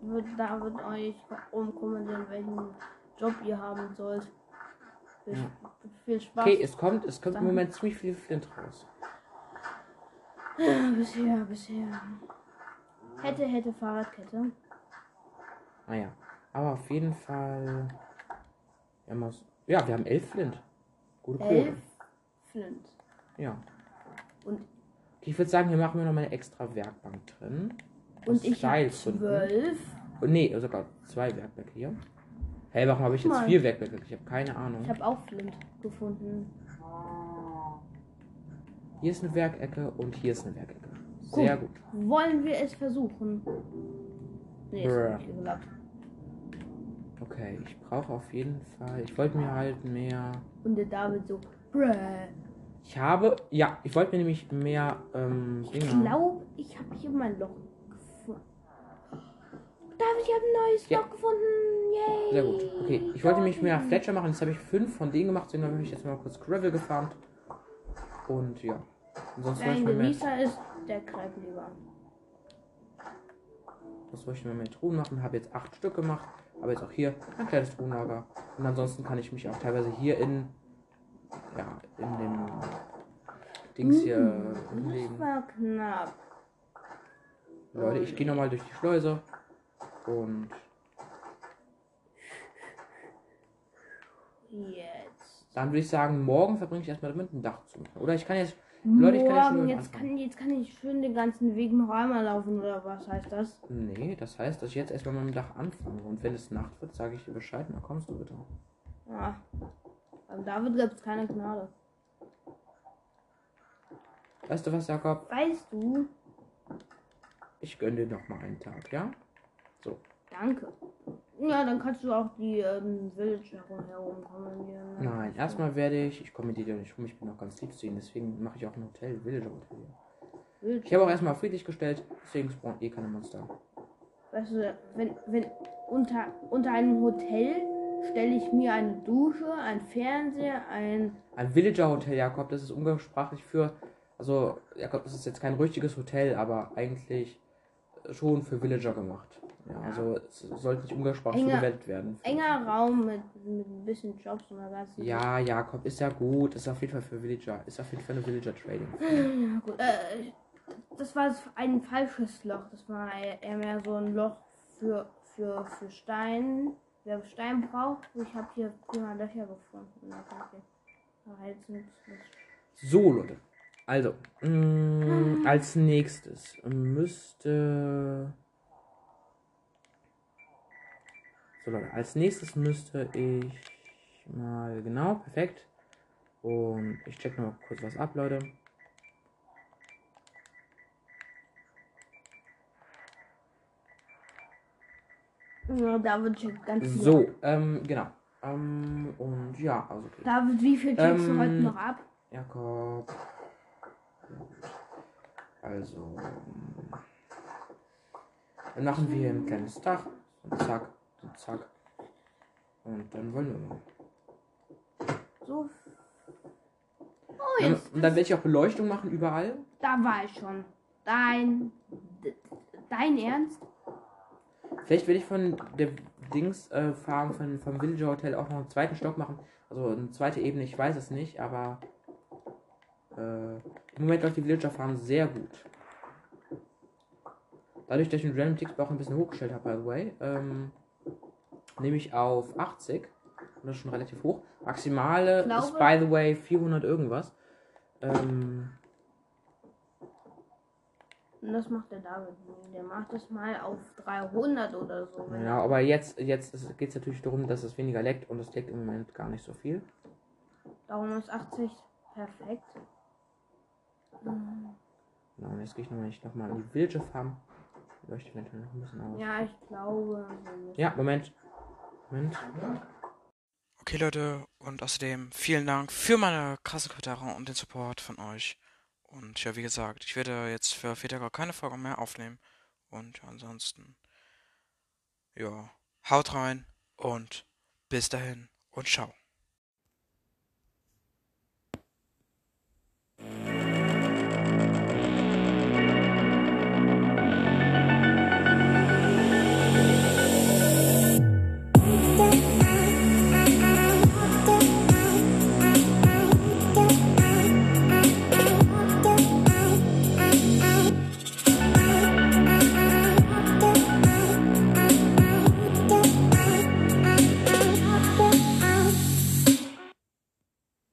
wird David euch umkommentieren, welchen Job ihr haben sollt. Viel, Ja. viel Spaß. Okay, es kommt, es kommt im Dann- Moment ziemlich viel Flint raus. Ja, bisher, bisher. Hätte, hätte Fahrradkette. Naja. Aber auf jeden Fall. Wir haben aus, ja, wir haben elf Flint. Gute Quote. Elf Flint. Ja. Und, ich würde sagen, hier machen wir noch mal eine extra Werkbank drin. und ich habe zwölf. Und nee, sogar zwei Werkbänke hier. Hey, warum habe ich jetzt vier Werkbänke? Ich habe keine Ahnung. Ich habe auch Flint gefunden. Hier ist eine Werkecke und hier ist eine Werkecke. Sehr gut. Wollen wir es versuchen? Nee, ist nicht geklappt. Okay, ich brauche auf jeden Fall. Ich wollte mir halt mehr. Und der David so, bruh. Ich habe. Ja, ich wollte mir nämlich mehr ähm, Ich glaube, ich habe hier mein Loch gefunden. David, ich habe ein neues Ja. Loch gefunden. Yay. Sehr gut. Okay, ich wollte nämlich mehr Fletcher machen. Jetzt habe ich fünf von denen gemacht. Deswegen habe ich jetzt mal kurz Gravel gefarmt. Und ja. Sonst Wer wollte ich ein mir mehr, Genießer ist, der lieber. sonst wollte ich mir mehr Truhen machen. Habe jetzt acht Stück gemacht. Aber jetzt auch hier ein kleines Truhenlager. Und ansonsten kann ich mich auch teilweise hier in. Ja, in den Dings hier Das hinlegen. war knapp. Leute, ich gehe nochmal durch die Schleuse. Und Jetzt. dann würde ich sagen, morgen verbringe ich erstmal damit, ein Dach zu machen. Oder ich kann jetzt. Leute, ich kann schon Morgen, mit jetzt, kann, jetzt kann ich schön den ganzen Weg noch einmal laufen, oder was heißt das? Nee, das heißt, dass ich jetzt erstmal mit dem Dach anfange. Und wenn es Nacht wird, sage ich dir Bescheid, dann kommst du bitte. Ja. Beim David gibt es keine Gnade. Weißt du was, Jakob? Weißt du? Ich gönne dir noch mal einen Tag, ja? Danke. Ja, dann kannst du auch die ähm, Villager herum kommentieren. ne? Nein, erstmal werde ich, ich komme mit dir nicht rum, ich bin noch ganz lieb zu ihnen, deswegen mache ich auch ein Hotel, Villager Hotel. Villager. Ich habe auch erstmal friedlich gestellt, deswegen spawnen eh keine Monster. Weißt du, wenn, wenn unter, unter einem Hotel stelle ich mir eine Dusche, ein Fernseher, ein. Ein Villager Hotel, Jakob, das ist umgangssprachlich für, also, Jakob, das ist jetzt kein richtiges Hotel, aber eigentlich schon für Villager gemacht. Ja, also, es sollte nicht umgangssprachlich gewertet werden. Enger Raum mit, mit ein bisschen Jobs und ganzen. Ja, Jakob, ist ja gut, ist auf jeden Fall für Villager, ist auf jeden Fall eine Villager Trading. Ja, gut. Äh, das war ein falsches Loch. Das war eher mehr so ein Loch für, für, für Stein. Wer Stein braucht, ich habe hier prima Löcher gefunden. Verheizen. So, Leute. Also, mh, als nächstes müsste. So Leute, als nächstes müsste ich mal genau, perfekt. Und ich check noch mal kurz was ab, Leute. Ja, David checkt ganz viel. So, ähm, genau. Ähm, und ja, also okay. David, wie viel checkst du Ähm, heute noch ab? Jakob. Also. Dann machen wir ein kleines Dach. Und zack, und zack. Und dann wollen wir mal. So. Oh, Dann, jetzt. und dann werde ich auch Beleuchtung machen überall. Da war ich schon. Dein. Dein Ernst? Vielleicht werde ich von der Dings äh, Farm von, vom Villager Hotel auch noch einen zweiten Stock machen. Also eine zweite Ebene, ich weiß es nicht, aber äh, im Moment läuft die Villager Farm sehr gut. Dadurch, dass ich den Random Ticks auch ein bisschen hochgestellt habe, by the way, ähm, nehme ich auf 80. Und das ist schon relativ hoch. Maximale ist, by the way, 400 irgendwas. Ähm, Und das macht der David nie. Der macht das mal auf 300 oder so. ja, aber jetzt, jetzt geht es natürlich darum, dass es weniger leckt und es leckt im Moment gar nicht so viel. Darum ist 80 perfekt. Hm. Genau, und jetzt gehe ich nochmal noch mal in die Villager Farm. Leuchtet eventuell noch ein bisschen aus. Ja, ich glaube. Ja, Moment. Moment. Okay, Leute, und außerdem vielen Dank für meine krasse Kommentare und den Support von euch. Und ja, wie gesagt, ich werde jetzt für Federgau keine Folge mehr aufnehmen. Und ansonsten, ja, haut rein und bis dahin und ciao.